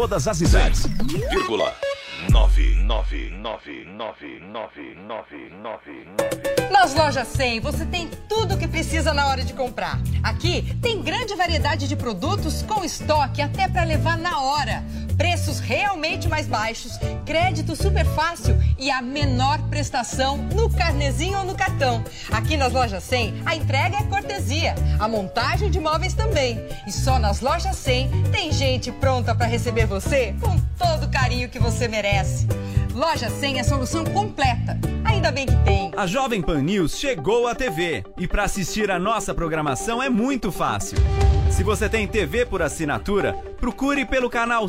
todas as idades. Vírgula. 999999999. Nas lojas 100 você tem tudo o que precisa na hora de comprar. Aqui tem grande variedade de produtos com estoque até para levar na hora. Preços realmente mais baixos, crédito super fácil e a menor prestação no carnezinho ou no cartão. Aqui nas lojas 100 a entrega é cortesia, a montagem de móveis também. E só nas lojas 100 tem gente pronta para receber você com todo o carinho que você merece. Loja 100 é a solução completa. Ainda bem que tem. A Jovem Pan News chegou à TV e para assistir a nossa programação é muito fácil. Se você tem TV por assinatura, procure pelo canal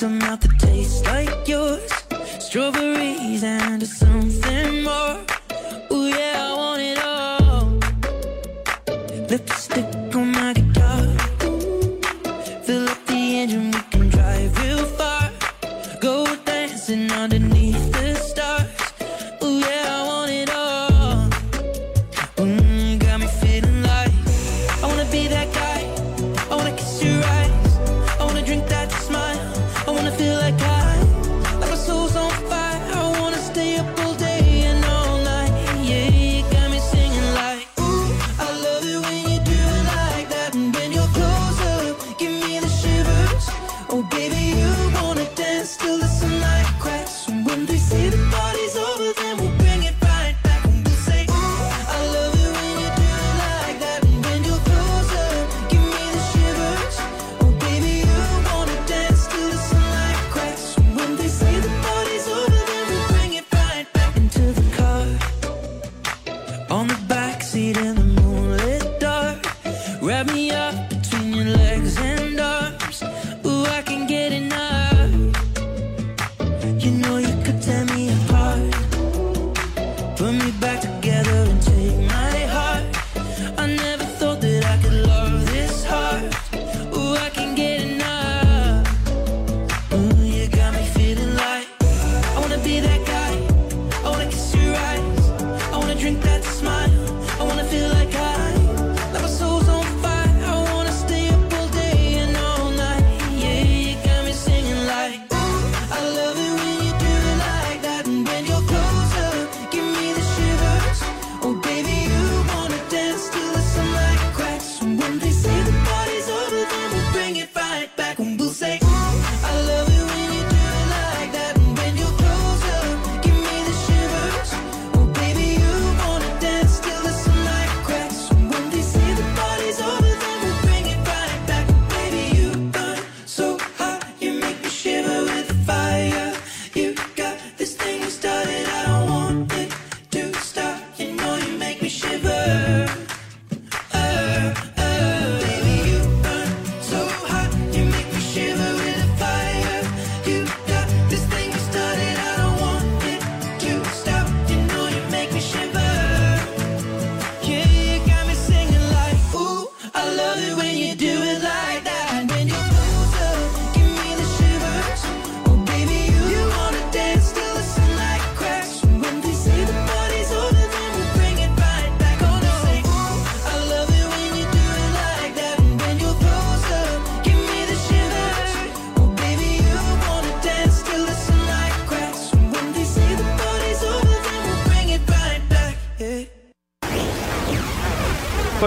taste them out the taste like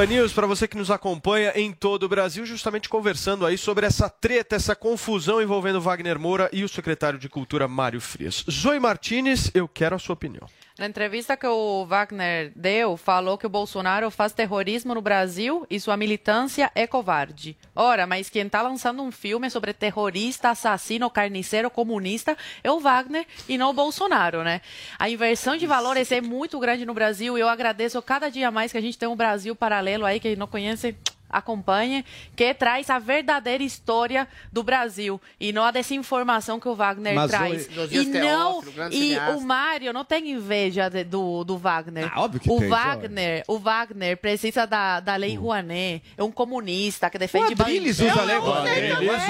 Pan News, para você que nos acompanha em todo o Brasil, justamente conversando aí sobre essa treta, essa confusão envolvendo Wagner Moura e o secretário de Cultura Mário Frias. Zoe Martinez, eu quero a sua opinião. Na entrevista que o Wagner deu, falou que o Bolsonaro faz terrorismo no Brasil e sua militância é covarde. Ora, mas quem está lançando um filme sobre terrorista, assassino, carniceiro, comunista é o Wagner e não o Bolsonaro, né? A inversão de valores é muito grande no Brasil e eu agradeço cada dia mais que a gente tem um Brasil paralelo aí que não conhece acompanhe, que traz a verdadeira história do Brasil e não a desinformação que o Wagner Mas traz. O, e é não e o Mário não tem inveja de, do, do Wagner. Ah, óbvio que o tem, Wagner, o Wagner precisa da, da lei hum. Rouanet, é um comunista que defende o Adriles usa a lei Rouanet. Adriles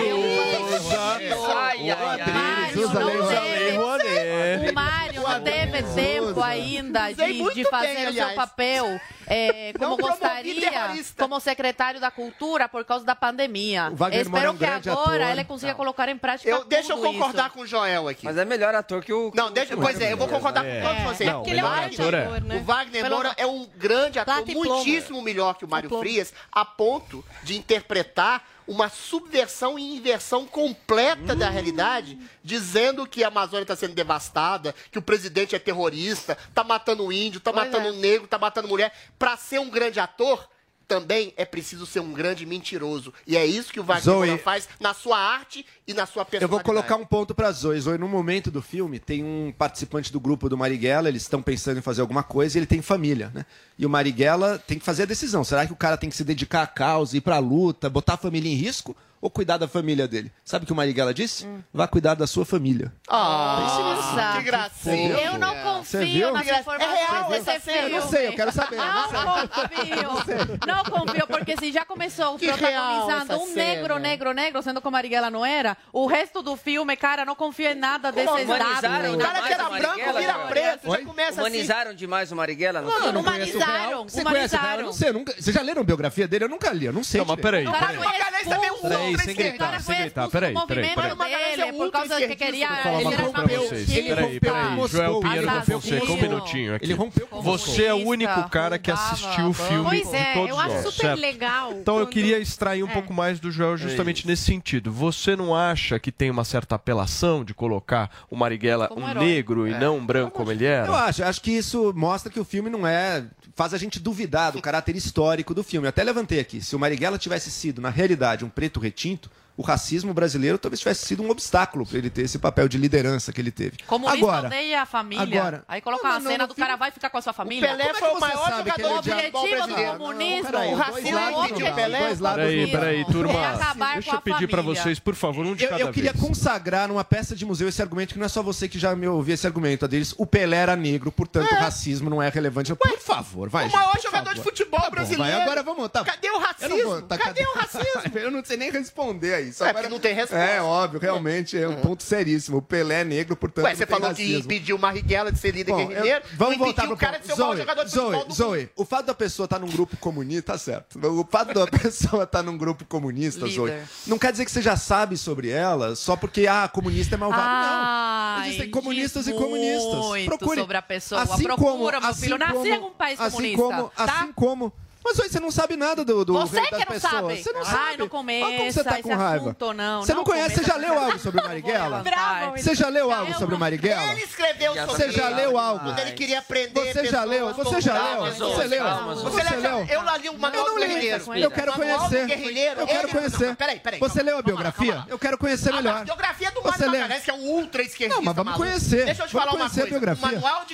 usa. Usa a lei Rouanet teve tempo ainda de, de fazer bem, o seu papel é, como gostaria, como secretário da cultura por causa da pandemia. Espero que agora ela consiga não. colocar em prática eu, Deixa eu concordar isso. com o Joel aqui. Mas é melhor ator que o... Não, deixa, pois é, eu vou né? concordar é. com todos vocês. É, não, ele é ator, né? O Wagner Moura é um grande ator, muitíssimo melhor que o Mário Frias, a ponto de interpretar uma subversão e inversão completa hum. da realidade, dizendo que a Amazônia está sendo devastada, que o presidente é terrorista, está matando índio, está matando é. negro, está matando mulher, para ser um grande ator, também é preciso ser um grande mentiroso. E é isso que o Wagner Zoe... faz na sua arte e na sua personalidade. Eu vou colocar um ponto para Zoe. Zoe, no momento do filme, tem um participante do grupo do Marighella, eles estão pensando em fazer alguma coisa e ele tem família, né? E o Marighella tem que fazer a decisão. Será que o cara tem que se dedicar à causa, ir pra luta, botar a família em risco? ou cuidar da família dele? Sabe o que o Marighella disse? Hum. Vá cuidar da sua família. É ah, que gracinha. Eu não confio nas informações é real, desse filme. Eu não sei, eu quero saber. Não, confio. Não confio, porque se já começou que protagonizando um negro, negro, negro, sendo que o Marighella não era, o resto do filme, cara, não confia em nada desses dados. O cara que era branco vira preto, já começa assim. humanizaram demais o Marighella? Não, não, humanizaram. Você humanizaram. Conhece, não sei, vocês já leram biografia dele? Eu nunca li, eu não sei. Não, mas peraí. O Magalhães também é um peraí, sem gritar, sem gritar. Peraí, peraí, peraí. Dele, é por causa que queria... Ele rompeu, peraí, peraí. Joel Pinheiro com você, um minutinho aqui. Ele rompeu com você. é o único cara que assistiu o filme pois é, de todos eu acho super legal. Então eu queria extrair um é. pouco mais do Joel é justamente nesse sentido. Você não acha que tem uma certa apelação de colocar o Marighella um negro e não um branco como ele era? Eu acho, acho que isso mostra que o filme não é faz a gente duvidar do caráter histórico do filme. Eu até levantei aqui, se o Marighella tivesse sido na realidade um preto tinto, o racismo brasileiro talvez tivesse sido um obstáculo para ele ter esse papel de liderança que ele teve. Como agora, odeia é a família. Agora, aí colocar uma não, cena não, do filho, cara vai ficar com a sua família. O Pelé é foi o maior jogador é de futebol brasileiro. O comunismo, o racismo, o objetivo. Peraí, peraí, turma. É deixa eu pedir para vocês, por favor, um de eu, cada eu vez. Eu queria consagrar numa peça de museu esse argumento, que não é só você que já me ouviu esse argumento, deles. O Pelé era negro, portanto, é. o racismo não é relevante. Ué, por favor, vai. O maior jogador favor. de futebol tá brasileiro. Vai, agora vamos. Tá. Cadê o tá, racismo? Cadê o racismo? (laughs) eu não sei nem responder aí isso. É, Agora, não tem é resposta. É óbvio, realmente é um uhum. ponto seríssimo. O Pelé é negro, portanto. Ué, você falou que impediu uma Riguela de ser líder Bom, guerrilheiro. Eu, vamos voltar pro o cara de ser o maior Zoe, jogador de Zoe, futebol Zoe, o fato da pessoa estar tá num grupo comunista, tá certo. O fato da (laughs) pessoa estar tá num grupo comunista. Zoe, não quer dizer que você já sabe sobre ela só porque, ah, comunista é malvado. Ah, não. Existem comunistas e comunistas. Procure. sobre a pessoa. Assim procura, como, meu assim filho. Como, um país assim comunista. Como, tá? Assim como mas hoje você não sabe nada do, do Você das que não sabe. Você não Ai, sabe. não começa Olha como você tá com raiva. assunto, não. Você não, não conhece, você já leu algo sobre o Marighella? (laughs) Bravo, Você já leu algo é sobre o Marighella? Ele escreveu Já sobre Você já leu algo? Quando ele queria aprender Você já leu? Você já leu? Você leu? Você leu? Eu lá li o Manual Eu não do li. Eu quero conhecer. Eu quero conhecer. Peraí, peraí. Você leu a biografia? Eu quero conhecer melhor. A biografia do Você Mário lê? Que é um ultra esquerdista. Não, mas vamos conhecer. Deixa eu te falar uma conhecer a coisa. biografia. O manual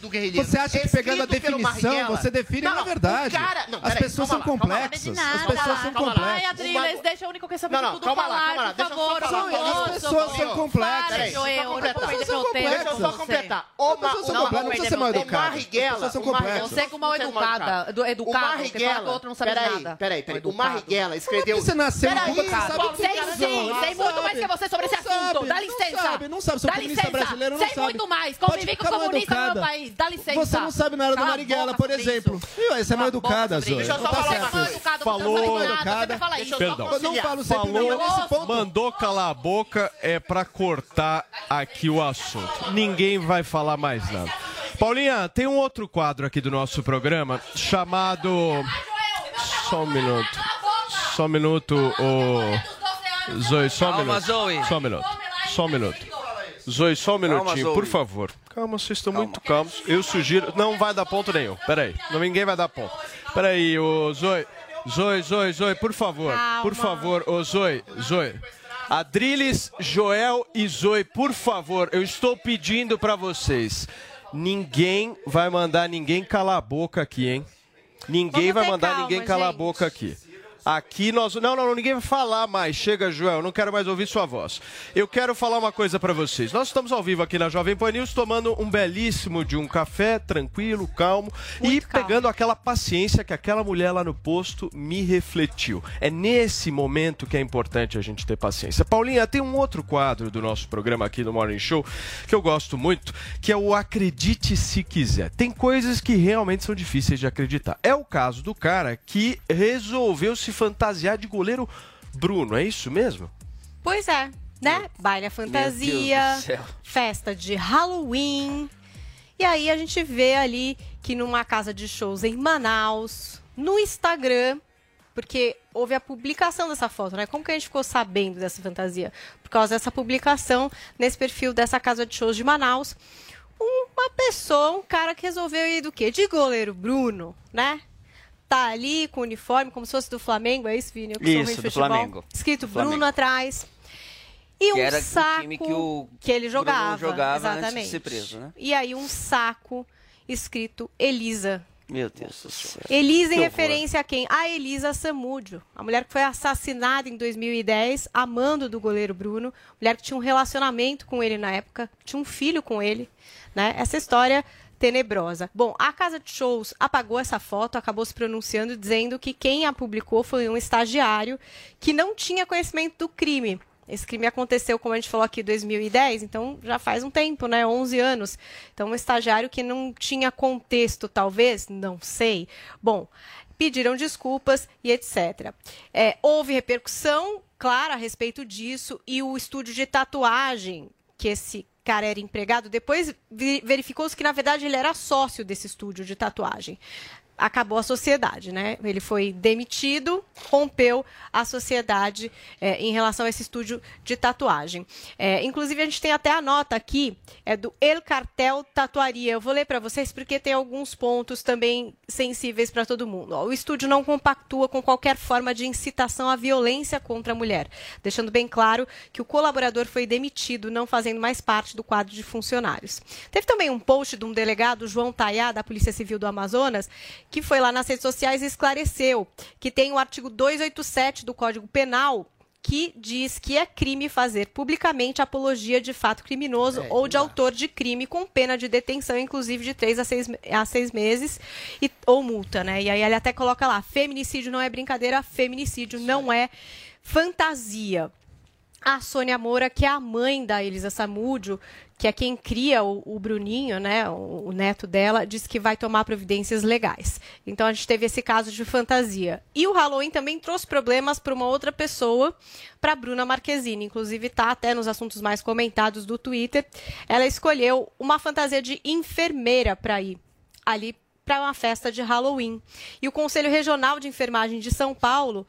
do guerrilheiro. Você acha que pegando a definição, você define, na verdade. O cara, as pessoas são complexas. As pessoas são complexas. Ai, Adriles, deixa o único que sabe não, tudo falar, por favor. As pessoas são complexas. Deixa eu só completar. As pessoas são complexas, não precisa ser mal educada. O Marriguela... Você com mal educada, educado, você fala que o outro não sabe nada. Peraí, peraí, o Marriguela escreveu... Como você nasceu em Cuba, você sabe Sei sim, sei muito mais que você sobre esse assunto. Dá licença. Não sabe, não sabe. Sou comunista brasileiro, não sabe. Sei muito mais. Convivi com comunista no meu país. Dá licença. Você não sabe nada do Marighella, por exemplo. Você é mal educada. Tá Deixa eu só falar uma coisa. Falou, educada. Perdão. Eu não falo sempre falou, mandou calar a boca é para cortar aqui o assunto. Ninguém vai falar mais nada. Paulinha, tem um outro quadro aqui do nosso programa chamado Só um minuto. Só um minuto, o. Zoe, só um minuto. Só um minuto. Só um minuto. Zoe, só um minutinho, calma, por favor. Calma, vocês estão calma. muito calmos. Eu sugiro. Não vai dar ponto nenhum. Peraí, ninguém vai dar ponto. Peraí, ô Zoe. Zoe, Zoe, Zoe, por favor. Por favor, ô Zoe, Zoe. Adriles, Joel e Zoe, por favor, eu estou pedindo pra vocês. Ninguém vai mandar ninguém calar a boca aqui, hein? Ninguém Vamos vai mandar calma, ninguém calar a gente. boca aqui. Aqui nós. Não, não, não, ninguém vai falar mais. Chega, Joel, eu não quero mais ouvir sua voz. Eu quero falar uma coisa pra vocês. Nós estamos ao vivo aqui na Jovem Pan News tomando um belíssimo de um café, tranquilo, calmo e pegando aquela paciência que aquela mulher lá no posto me refletiu. É nesse momento que é importante a gente ter paciência. Paulinha, tem um outro quadro do nosso programa aqui no Morning Show que eu gosto muito, que é o Acredite se quiser. Tem coisas que realmente são difíceis de acreditar. É o caso do cara que resolveu se fantasiar de goleiro Bruno, é isso mesmo? Pois é, né? Baile à fantasia, festa de Halloween. E aí a gente vê ali que numa casa de shows em Manaus, no Instagram, porque houve a publicação dessa foto, né? Como que a gente ficou sabendo dessa fantasia? Por causa dessa publicação nesse perfil dessa casa de shows de Manaus. Uma pessoa, um cara que resolveu ir do quê? De goleiro Bruno, né? Tá ali com o uniforme, como se fosse do Flamengo, é isso, Vini? Eu que Isso, do futebol. Flamengo. Escrito Do Flamengo. Bruno atrás. E Que um saco que o ele Bruno jogava. jogava antes de exatamente. ser preso, né? E aí um saco escrito Elisa. Meu Deus do céu. Elisa em Que referência a quem? A Elisa Samúdio, a mulher que foi assassinada em 2010, amando do goleiro Bruno, mulher que tinha um relacionamento com ele na época, tinha um filho com ele, né? Essa história tenebrosa. Bom, a casa de shows apagou essa foto, acabou se pronunciando dizendo que quem a publicou foi um estagiário que não tinha conhecimento do crime. Esse crime aconteceu, como a gente falou aqui, em 2010, então já faz um tempo, né? 11 anos. Então, um estagiário que não tinha contexto, talvez, não sei. Bom, pediram desculpas e etc. É, houve repercussão, claro, a respeito disso, e o estúdio de tatuagem que esse cara era empregado, depois verificou-se que, na verdade, ele era sócio desse estúdio de tatuagem. Acabou a sociedade, né? Ele foi demitido, rompeu a sociedade é, em relação a esse estúdio de tatuagem. É, inclusive, a gente tem até a nota aqui, é do El Cartel Tatuaria. Eu vou ler para vocês porque tem alguns pontos também sensíveis para todo mundo. Ó, o estúdio não compactua com qualquer forma de incitação à violência contra a mulher, deixando bem claro que o colaborador foi demitido, não fazendo mais parte do quadro de funcionários. Teve também um post de um delegado, João Taiá, da Polícia Civil do Amazonas, que foi lá nas redes sociais e esclareceu que tem o artigo 287 do Código Penal que diz que é crime fazer publicamente apologia de fato criminoso ou de autor de crime com pena de detenção, inclusive de três a seis, a seis meses, e, ou multa, né? E aí ele até coloca lá, feminicídio não é brincadeira, feminicídio não é fantasia. A Sônia Moura, que é a mãe da Elisa Samúdio, que é quem cria o, o Bruninho, né, o, o neto dela, diz que vai tomar providências legais. Então a gente teve esse caso de fantasia. E o Halloween também trouxe problemas para uma outra pessoa, para Bruna Marquezine. Inclusive está até nos assuntos mais comentados do Twitter. Ela escolheu uma fantasia de enfermeira para ir ali para uma festa de Halloween. E o Conselho Regional de Enfermagem de São Paulo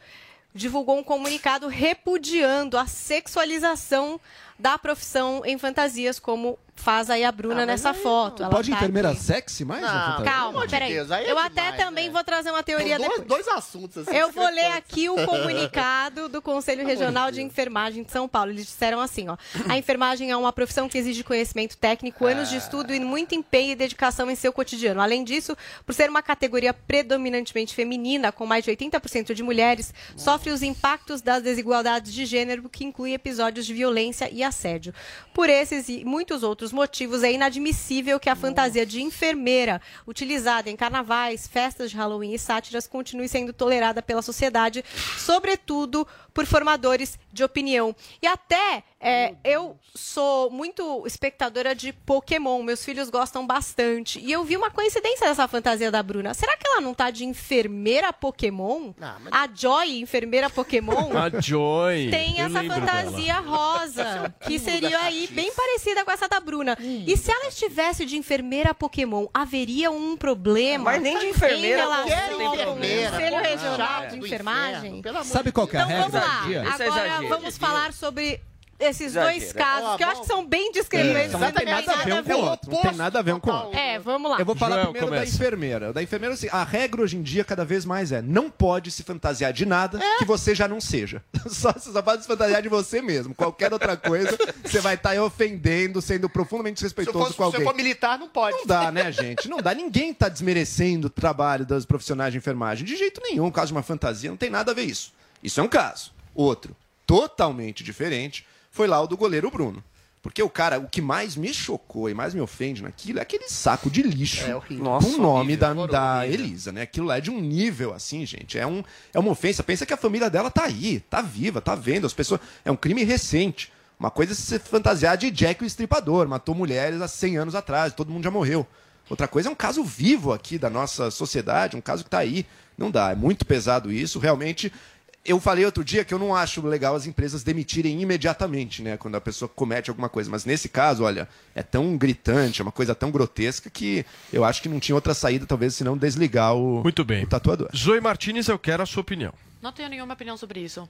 divulgou um comunicado repudiando a sexualização da profissão em fantasias, como faz aí a Bruna nessa foto. Ela Pode tá enfermeira aqui. sexy mais? Não, Calma, peraí. Deus, aí é Eu até demais, também né? vou trazer uma teoria dois, depois. dois assuntos assim. Eu vou ler aqui o comunicado do Conselho (laughs) Regional de Enfermagem de São Paulo. Eles disseram assim, ó: a enfermagem é uma profissão que exige conhecimento técnico, anos de estudo e muito empenho e dedicação em seu cotidiano. Além disso, por ser uma categoria predominantemente feminina, com mais de 80% de mulheres, sofre os impactos das desigualdades de gênero, que inclui episódios de violência e assédio. Por esses e muitos outros motivos, é inadmissível que a fantasia de enfermeira, utilizada em carnavais, festas de Halloween e sátiras, continue sendo tolerada pela sociedade, sobretudo por formadores de opinião. E até É, eu sou muito espectadora de Pokémon, meus filhos gostam bastante. E eu vi uma coincidência dessa fantasia da Bruna. Será que ela não tá de enfermeira Pokémon? A Joy, enfermeira Pokémon? (laughs) A Joy. Tem Eu essa fantasia dela. rosa, que seria aí bem parecida com essa da Bruna. E se ela estivesse de enfermeira Pokémon, haveria um problema? Mas nem de enfermeira, quero ao enfermeira, Conselho. Regional É. de Enfermagem? Sabe qual que é a Então vamos regra? lá. Dia? Isso é Agora vamos falar sobre esses Exagero. dois casos, Ó, que eu acho que são bem discrepantes. Não tem nada a ver um com o outro. Não tem nada a ver um com o outro. É, vamos lá. Eu vou falar Joel, primeiro começa. da enfermeira. Da enfermeira, assim, a regra hoje em dia, cada vez mais é: não pode se fantasiar de nada que você já não seja. (laughs) Só, você só pode se fantasiar de você mesmo. Qualquer outra coisa, você vai estar aí ofendendo, sendo profundamente Se desrespeitoso fosse- com se alguém. eu for militar, não pode. Não dá, né, gente? Não dá. Ninguém tá desmerecendo o trabalho das profissionais de enfermagem. De jeito nenhum. O caso de uma fantasia não tem nada a ver isso. Isso é um caso. Outro, totalmente diferente, foi lá o do goleiro Bruno. Porque o cara, o que mais me chocou e mais me ofende naquilo é aquele saco de lixo É horrível. com o nome horrível, da, da Elisa, né? Aquilo lá é de um nível assim, gente. É, um, é uma ofensa. Pensa que a família dela tá aí, tá viva, tá vendo. As pessoas. É um crime recente. Uma coisa é se fantasiar de Jack o Estripador, matou mulheres há 100 anos atrás, todo mundo já morreu. Outra coisa é um caso vivo aqui da nossa sociedade, um caso que tá aí. Não dá, é muito pesado isso. Realmente, eu falei outro dia que eu não acho legal as empresas demitirem imediatamente, né? Quando a pessoa comete alguma coisa. Mas nesse caso, olha, é tão gritante, é uma coisa tão grotesca que eu acho que não tinha outra saída, talvez, senão desligar o, Muito bem. o tatuador. Zoe Martinez, eu quero a sua opinião. Não tenho nenhuma opinião sobre isso.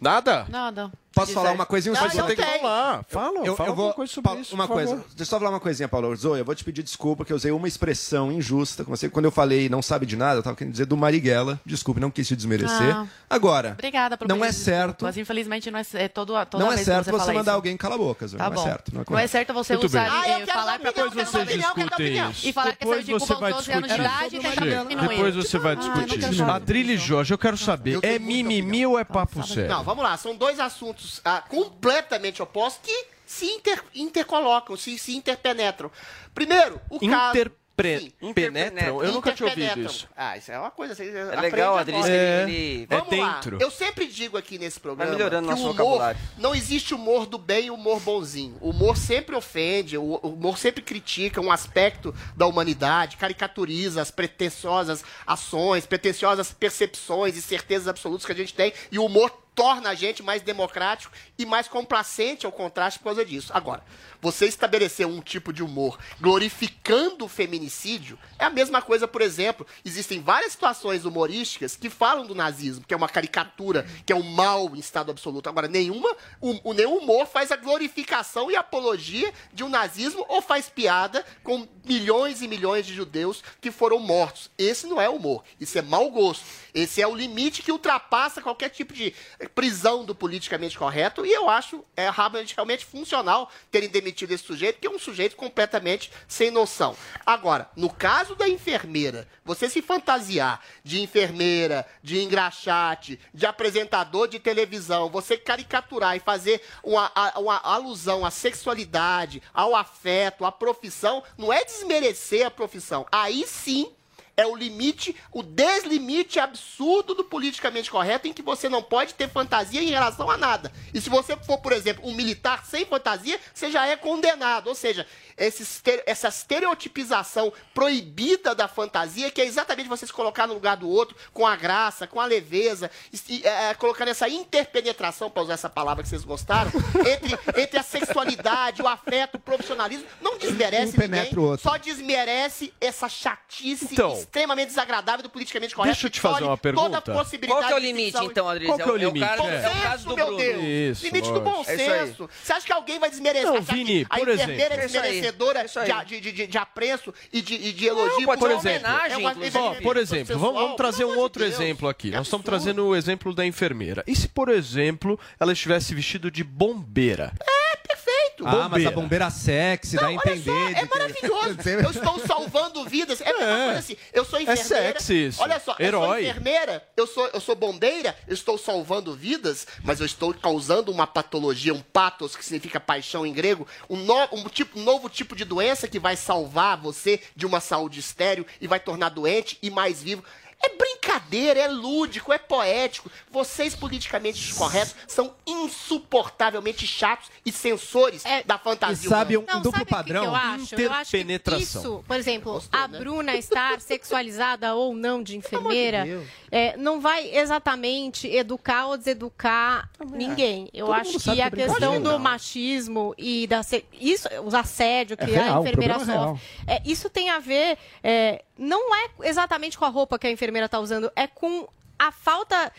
Nada? Nada. Posso falar uma coisinha? Não, você tem que falar. Fala, eu, fala eu vou, alguma coisa sobre Paulo, isso, Uma por coisa, favor. deixa eu só falar uma coisinha, Paulo. Zoe, eu vou te pedir desculpa, porque eu usei uma expressão injusta com você. Quando eu falei não sabe de nada, eu tava querendo dizer do Marighella. Desculpe, não quis te desmerecer. Ah. Agora, Obrigada pelo não é certo. desculpas. Infelizmente, não é, é todo, toda não é certo que você, você, mandar isso. alguém calar a boca, Zoe. Tá não bom. é certo. Não é, Não é certo você Muito usar. Ah, eu e quero falar pra opinião, Depois discutem opinião. isso. E falar que você você com vai 12 anos de discutir. idade e tentar. Depois você vai não discutir. saber. Adrilho e Jorge, eu quero saber, é mimimi ou é papo sério? Não, vamos lá. São dois assuntos ah, completamente opostos que se inter- intercolocam, se, se interpenetram. Primeiro, o caso... Interpre... Penetram? Eu nunca tinha ouvido Interpenetram. isso. Ah, isso é uma coisa... Você É legal, Adriano, É. ele, É Vamos lá. dentro. Eu sempre digo aqui nesse programa Vai melhorando que nosso o humor, vocabulário. não existe humor do bem e humor bonzinho. O humor sempre ofende, o o humor sempre critica um aspecto da humanidade, caricaturiza as pretensiosas ações, pretensiosas percepções e certezas absolutas que a gente tem, e o humor torna a gente mais democrático e mais complacente ao contraste por causa disso. Agora, você estabelecer um tipo de humor glorificando o feminicídio é a mesma coisa, por exemplo, existem várias situações humorísticas que falam do nazismo, que é uma caricatura, que é um mal em estado absoluto. Agora, nenhuma, o, nenhum humor faz a glorificação e apologia de um nazismo ou faz piada com milhões e milhões de judeus que foram mortos. Esse não é humor, isso é mau gosto. Esse é o limite que ultrapassa qualquer tipo de prisão do politicamente correto e eu acho é realmente, funcional terem demitido esse sujeito, que é um sujeito completamente sem noção. Agora, no caso da enfermeira, você se fantasiar de enfermeira, de engraxate, de apresentador de televisão, você caricaturar e fazer uma, uma alusão à sexualidade, ao afeto, à profissão, não é desmerecer a profissão. Aí sim é o limite, o deslimite absurdo do politicamente correto em que você não pode ter fantasia em relação a nada. E se você for, por exemplo, um militar sem fantasia, você já é condenado. Ou seja, esse estere- essa estereotipização proibida da fantasia, que é exatamente você se colocar no lugar do outro, com a graça, com a leveza, e, e, é, colocando essa interpenetração, para usar essa palavra que vocês gostaram, (laughs) entre, entre a sexualidade, o afeto, o profissionalismo, não desmerece Um ninguém, o outro. só desmerece essa chatice Então, extremamente desagradável do politicamente correto. deixa eu te fazer uma pergunta. Toda a possibilidade Qual que é o limite, então, Adriano? Qual que é o limite? cara- Bom É. é o caso senso, do meu Bruno. Deus. Isso, limite do bom lógico. É senso. Você acha que alguém vai desmerecer? Não, Vini, a por é exemplo. Desmerecedora É de, de, de, de, apreço e de, e de elogio? pode Por exemplo, homenagem, é uma-. Ó, por exemplo, vamos, vamos trazer um outro Deus. exemplo aqui. Nós estamos absurdo. trazendo o exemplo da enfermeira. E se, por exemplo, ela estivesse vestida de bombeira? É perfeito. Ah, mas a bombeira sexy, dá a entender. só, é que- maravilhoso. Eu estou salvando vidas. É a mesma É. coisa assim. Eu sou enfermeira. sexy isso. Olha só, Herói. eu sou enfermeira, eu sou, eu sou bombeira, eu estou salvando vidas, mas eu estou causando uma patologia, um patos, que significa paixão em grego, um, no- um tipo- um novo tipo de doença que vai salvar você de uma saúde estéreo e vai tornar doente e mais vivo. É brincadeira, é lúdico, é poético. Vocês, politicamente corretos, são insuportavelmente chatos e censores da fantasia. E sabe um duplo Sabe padrão? que eu acho? Eu acho que isso, por exemplo, a Bruna estar (laughs) sexualizada ou não de enfermeira, Deus. é, não vai exatamente educar ou deseducar ninguém. Eu Todo acho que a que é questão do machismo e da se- isso, os assédios que É real, a enfermeira é sofre, é, isso tem a ver, é, não é exatamente com a roupa que a enfermeira está usando, é com a falta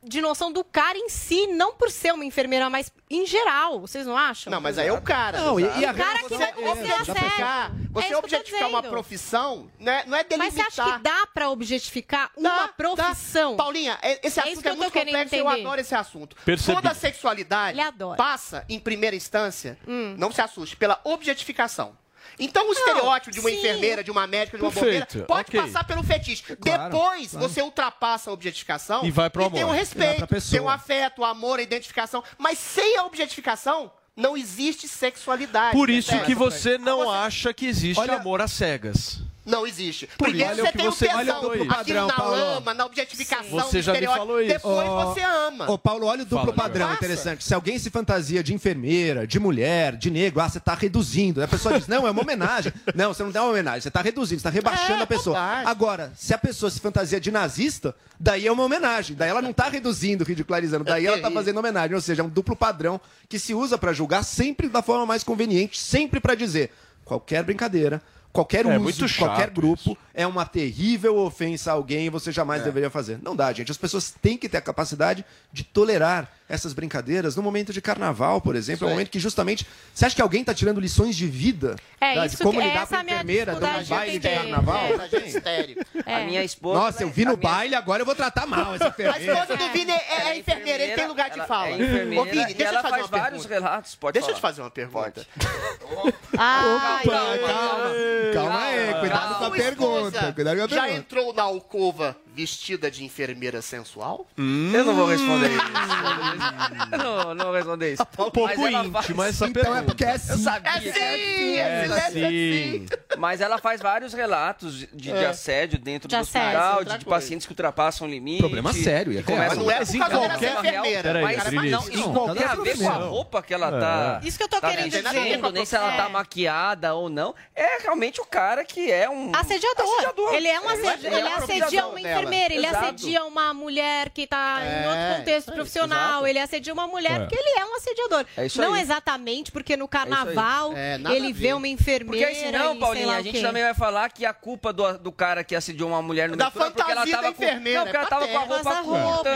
de noção do cara em si, não por ser uma enfermeira, mas em geral, vocês não acham? Não, mas aí é o cara. Não, e- e a- o cara que você- vai é, dá pra objetificar. É isso Você que tô objetificar uma profissão não é, não é Mas você delimitar. acha que dá pra objetificar uma profissão? Paulinha, é- esse É assunto que é, tô muito complexo e eu entender. adoro esse assunto. Percebi. Toda sexualidade passa, em primeira instância, Hum. não se assuste, pela objetificação. Então o estereótipo de uma sim. enfermeira, de uma médica, de uma Perfeito, bombeira, pode ok. passar pelo fetiche. Claro, Depois claro. você ultrapassa a objetificação E vai pro tem o amor. E vai respeito, pra pessoa. tem o afeto, o amor, a identificação. Mas sem a objetificação, não existe sexualidade. Por isso que você não acha que existe Olha- amor às cegas. Não existe. Por Primeiro isso. você Olha o que tem o você- olha tesão, o duplo aquilo padrão, na Paulo. lama, na objetificação, Você já me falou isso. Depois Ó, você ama. Ô, Paulo, olha o duplo Fala, padrão interessante. Se alguém se fantasia de enfermeira, de mulher, de negro, ah, você tá reduzindo. A pessoa diz, não, é uma homenagem. (laughs) Não, você não dá uma homenagem, você tá reduzindo, você tá rebaixando É, a pessoa. bobagem. Agora, se a pessoa se fantasia de nazista, daí é uma homenagem. Daí ela não tá reduzindo, ridicularizando. Daí ela tá terrível. fazendo homenagem. Ou seja, é um duplo padrão que se usa pra julgar sempre da forma mais conveniente, sempre pra dizer qualquer brincadeira. Qualquer É uso qualquer grupo é uma terrível ofensa a alguém e você É. jamais deveria fazer. Não dá, gente. As pessoas têm que ter a capacidade de tolerar essas brincadeiras no momento de carnaval, por exemplo. É um momento que justamente. Você acha que alguém está tirando lições de vida? É, tá? isso de como que- lidar essa com a é a minha enfermeira, dando um de baile de carnaval? É. Gente, estéreo. A minha esposa. Nossa, eu vi no a minha- baile, agora eu vou tratar mal essa A enfermeira. esposa do Vini é, é, enfermeira, ele tem lugar de fala. É enfermeira Ô, Vini, e deixa eu ela te fazer faz uma vários pergunta. relatos. Pode Deixa eu te falar. fazer uma pergunta. (laughs) Ah, Calma, calma. Calma aí, cuidado com a pergunta. Cuidado com a Já pergunta. entrou na alcova vestida de enfermeira sensual? Eu não vou responder isso. (laughs) Eu não, não vou responder isso. Um pouco Mas ela íntima faz- essa Então é porque é Eu sim. sabia. É sim, é sim, é sim. Mas ela faz vários relatos de, de É. assédio dentro De do assédio, hospital, de, de pacientes que ultrapassam o limite. Problema sério, e é que começam- Mas não é Mas ser qualquer- enfermeira. Peraí, Mas Cara, Adriles. não, mas isso Não, não tá tem a ver com a roupa que ela tá. Isso que eu tô tá querendo dizer. vestindo, nem se ela tá É. maquiada ou não. É realmente o cara que é um. Assediador. Ele é um Ele é- assediador. ele é um assedia uma dela. Enfermeira, ele Exato. assedia uma mulher que tá em É, outro contexto aí, profissional, exato. ele assedia uma mulher É. porque ele é um assediador. É isso não aí. exatamente porque no carnaval É, ele vê uma Porque enfermeira aí, e senão, sei Paulinha, a gente também vai falar que a culpa do, do cara que assediou uma mulher no Da metrô é porque ela fantasia tava da com. enfermeira, Não, porque ela é tava com a roupa curta.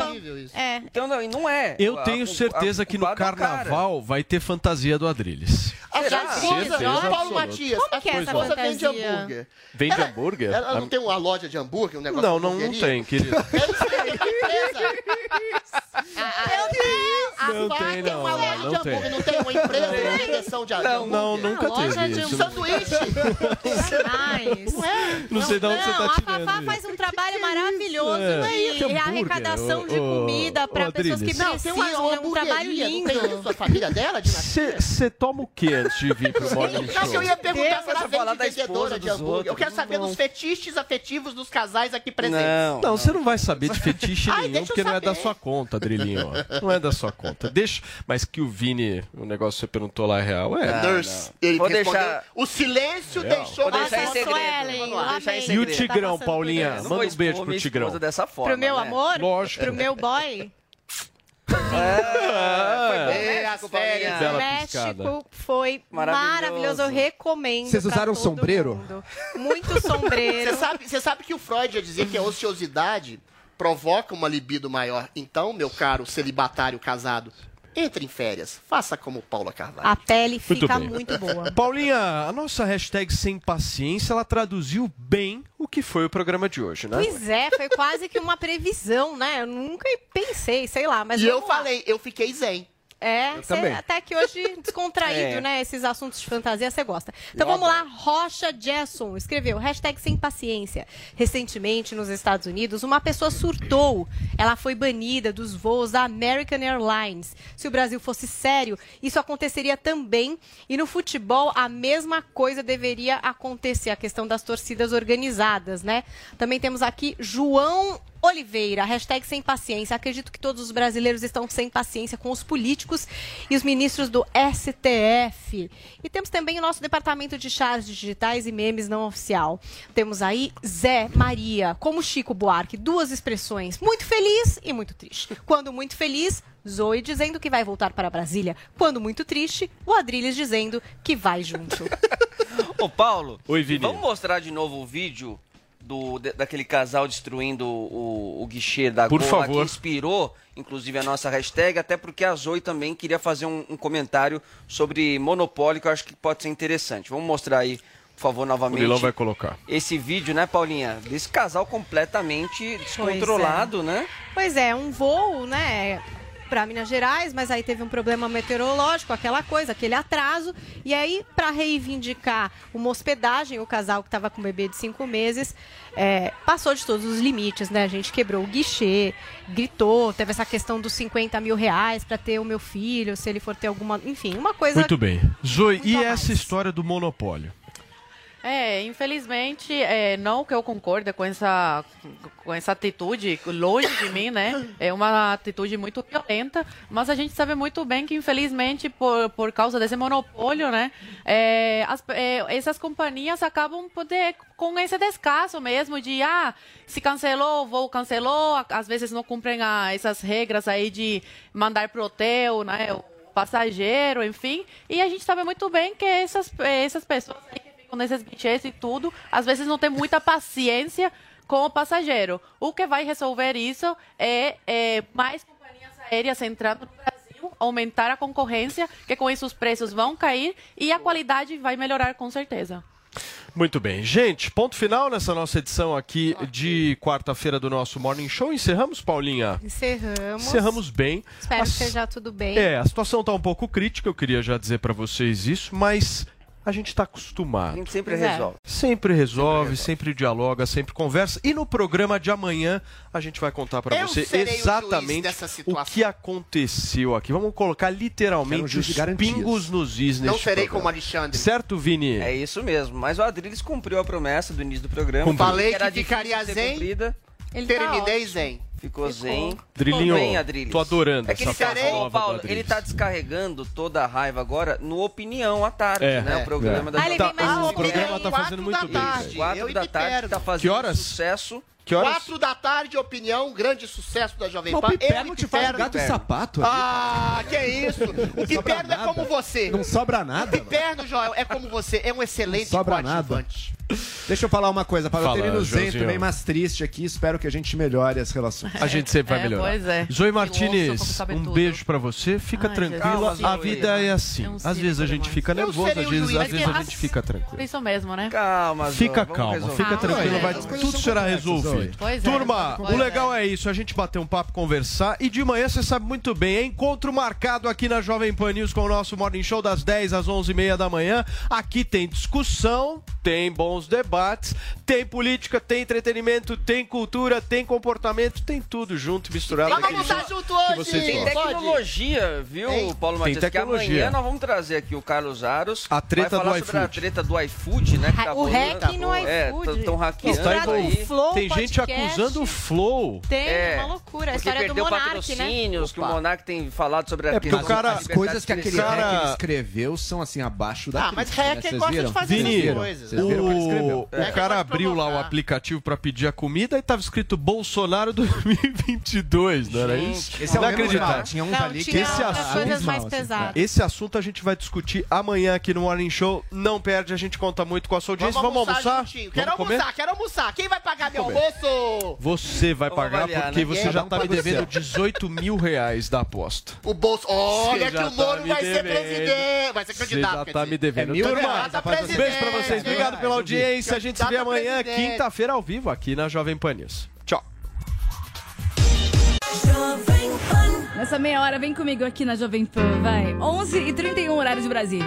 É. Então, não, e não é. Eu A- tenho certeza a que no é carnaval vai ter fantasia do Adrilles. A esposa, Paulo. Matias, Como a que é sua essa esposa vende fantasia? hambúrguer. Vende hambúrguer? Ela não tem uma loja de hambúrguer, um negócio Não, de não? Tem, querido. (laughs) É isso aí, é. Meu Deus! A Não Fá tem, tem não, uma loja não de hambúrguer, tem. não tem uma empresa de direção de Não, não, hambúrguer? nunca loja teve de isso. Sanduíche. Jamais. Não é? Não sei de onde você Não, tá a tirando Fafá faz um trabalho maravilhoso É. de hambúrguer, arrecadação de comida para pessoas que. Não, tem precisam. uma É um trabalho não tem lindo. isso? A família dela, de Você toma o que antes de vir pro Morning Não, que eu Show? ia perguntar se ela vende vendedora de hambúrguer. Eu quero saber Não. dos fetiches afetivos dos casais aqui presentes. Não. Não, você não vai saber de fetiche nenhum, eu porque não é da saber. Sua conta, Drilinho. Não é da sua conta. Deixa, mas que o Vini, o negócio que você perguntou lá é real, é. Nurse. Ele Vou deixar- O silêncio Real. deixou Vou deixar em segredo. E o. Tigrão, Tá Paulinha? Não Manda um beijo pro Tigrão. dessa forma. Pro meu né? amor? Lógico. Pro meu boy? (laughs) É, as férias. Bela México piscada. foi Maravilhoso. maravilhoso. Eu recomendo. Vocês usaram todo sombreiro? mundo. Muito sombreiro. (laughs) Você sabe, você sabe que o Freud ia dizer que a ociosidade provoca uma libido maior. Então, meu caro celibatário casado, entre em férias. Faça como Paula Carvalho. A pele Muito fica bem. muito boa. (laughs) Paulinha, a nossa hashtag sem paciência, ela traduziu bem o que foi o programa de hoje, né? Pois é, foi quase que uma previsão, né? Eu nunca pensei, sei lá, mas e eu lá. falei, eu fiquei zen. É, cê- até que hoje (laughs) descontraído, É. né? Esses assuntos de fantasia você gosta. Então Eu vamos lá, Rocha Jesson escreveu, hashtag sem paciência. Recentemente, nos Estados Unidos, uma pessoa surtou. Ela foi banida dos voos da American Airlines. Se o Brasil fosse sério, isso aconteceria também. E no futebol, a mesma coisa deveria acontecer, a questão das torcidas organizadas, né? Também temos aqui João Oliveira, hashtag sem paciência. Acredito que todos os brasileiros estão sem paciência com os políticos e os ministros do STF. E temos também o nosso departamento de chars digitais e memes não oficial. Temos aí Zé Maria, como Chico Buarque, duas expressões, muito feliz e muito triste. Quando muito feliz, Zoe dizendo que vai voltar para Brasília. Quando muito triste, o Adrilles dizendo que vai junto. (laughs) Ô, Paulo. Oi, Vini. Vamos mostrar de novo o vídeo do, daquele casal destruindo o, o guichê da Por favor. que inspirou, inclusive, a nossa hashtag, até porque a Zoe também queria fazer um, um comentário sobre monopólio, que eu acho que pode ser interessante. Vamos mostrar aí, por favor, O novamente. Lilão vai colocar. Esse vídeo, né, Paulinha? Desse casal completamente descontrolado, né? Pois é, um voo, né? Para Minas Gerais, mas aí teve um problema meteorológico, aquela coisa, aquele atraso. E aí, para reivindicar uma hospedagem, o casal que estava com o bebê de cinco meses é, passou de todos os limites, né? A gente quebrou o guichê, gritou, teve essa questão dos 50 mil reais para ter o meu filho, se ele for ter alguma. Enfim, uma coisa. Muito bem. Zoe, e essa história do monopólio? É, infelizmente, é, não que eu concorde com essa, com essa atitude, longe de mim, né? É uma atitude muito violenta, mas a gente sabe muito bem que, infelizmente, por, por causa desse monopólio, né? é, as- é, essas companhias acabam poder, com esse descaso mesmo de, ah, se cancelou, o voo cancelou, às vezes não cumprem a- essas regras aí de mandar pro hotel, né? O passageiro, enfim. E a gente sabe muito bem que essas, essas pessoas aí nesses guichês e tudo, às vezes não tem muita paciência com o passageiro. O que vai resolver isso é, é mais companhias aéreas entrando no Brasil, aumentar a concorrência, que com isso os preços vão cair e a qualidade vai melhorar com certeza. Muito bem. Gente, ponto final nessa nossa edição aqui de quarta-feira do nosso Morning Show. Encerramos, Paulinha? Encerramos. Encerramos bem. Espero A que esteja tudo bem. É, a situação está um pouco crítica, eu queria já dizer para vocês isso, mas a gente está acostumado. A gente sempre é. resolve. Sempre resolve, sempre dialoga, sempre conversa. E no programa de amanhã a gente vai contar para você o exatamente o situação. que aconteceu aqui. Vamos colocar um literalmente os garantias. pingos nos is Não serei programa. como Alexandre. Certo, Vini? É isso mesmo. Mas o Adriles cumpriu a promessa do início do programa. Cumpriu. Falei Era que difícil ficaria zen. cumprida. Ele tá Terminei ótimo. zen. Ficou zen. Drilinho, Bem, Adriles. tô adorando É que essa ele tá, nova Paulo, ele tá descarregando toda a raiva agora no Opinião à tarde, É, né? é. O programa É. da Ah, ele Tá, o programa tá fazendo muito Quatro da bem. tarde. Quatro Eu da me tarde tá fazendo Que horas? sucesso. Que horas? Quatro da tarde, opinião, grande sucesso da Jovem Mas Pan. (laughs) o Piperno Eu e te faz gato e sapato. Ah, que isso. O Piperno é como você. Não sobra nada. mano. Piperno, Joel, é como você. É um excelente Não sobra nada. Deixa eu falar uma coisa, Paulo. Fala, eu termino zen, Joãozinho. também mais triste aqui. Espero que a gente melhore as relações. A gente sempre vai É, melhorar. pois é. Zoe Martinez, um tudo. beijo pra você. Fica Ai, tranquila. Jesus. A vida é assim. É um Às vezes a gente fica nervoso, às o vezes, às vezes a gente fica tranquilo. isso mesmo, né? Calma, Zoe, Fica calma, fica Ah, tranquilo, vai, é. Coisas tudo será resolvido. Zoe. Pois é, Turma, pois o legal é isso, a gente bater um papo, conversar e de manhã você sabe muito bem, é encontro marcado aqui na Jovem Pan News com o nosso Morning Show das 10 às 11h30 da manhã. Aqui tem discussão, tem bons debates, tem política, tem entretenimento, tem cultura, tem comportamento, tem tudo junto e misturado. Vamos jeito junto que hoje. Tem tecnologia, viu, Tem. Paulo Tem Matias? Que tecnologia. amanhã nós vamos trazer aqui o Carlos Aros. A treta vai falar do sobre a iFood. treta do iFood, né? que tá O rolando. hack no É, iFood. estão hackeando Misturado aí. com Flow Tem gente Podcast. acusando o Flow. Tem, É, uma loucura. A história do Monark, né? patrocínios, que o Monark tem falado sobre a É porque o cara- As coisas que de aquele. Cara- hacker escreveu são assim abaixo da Ah, mas crítica, né? hacker Vocês gosta de viram? fazer Vocês Vini, viram? coisas. Vocês viram o que ele escreveu? O, o É. cara abriu lá o aplicativo pra pedir a comida e tava escrito Bolsonaro (laughs) 2022, não era Gente, isso? Esse é o menos Inacreditável. mal. Tinha uns Não, ali que tinha esse assunto- coisas mais pesadas. Esse assunto a gente vai discutir amanhã aqui no Morning Show. Não perde, a gente conta muito com a sua audiência. Vamos, almoçar? Quero Vamos comer? almoçar, quero almoçar. Quem vai pagar meu Comer. Você vai Vamos pagar avaliar, porque né? você Cada já um tá me devendo seu. 18 mil reais da aposta. O bolso. Olha que já o Moro tá me vai ser devendo. presidente. Vai ser Você candidato. já quer tá dizer. me devendo. É mil Turma, reais, rapaz, presidente. beijo pra vocês. Obrigado pela audiência. A gente se vê amanhã, presidente. quinta-feira, ao vivo, aqui na Jovem Pan News. Tchau. Nessa meia hora, vem comigo aqui na Jovem Pan, vai. 11 e 31 horário de Brasília.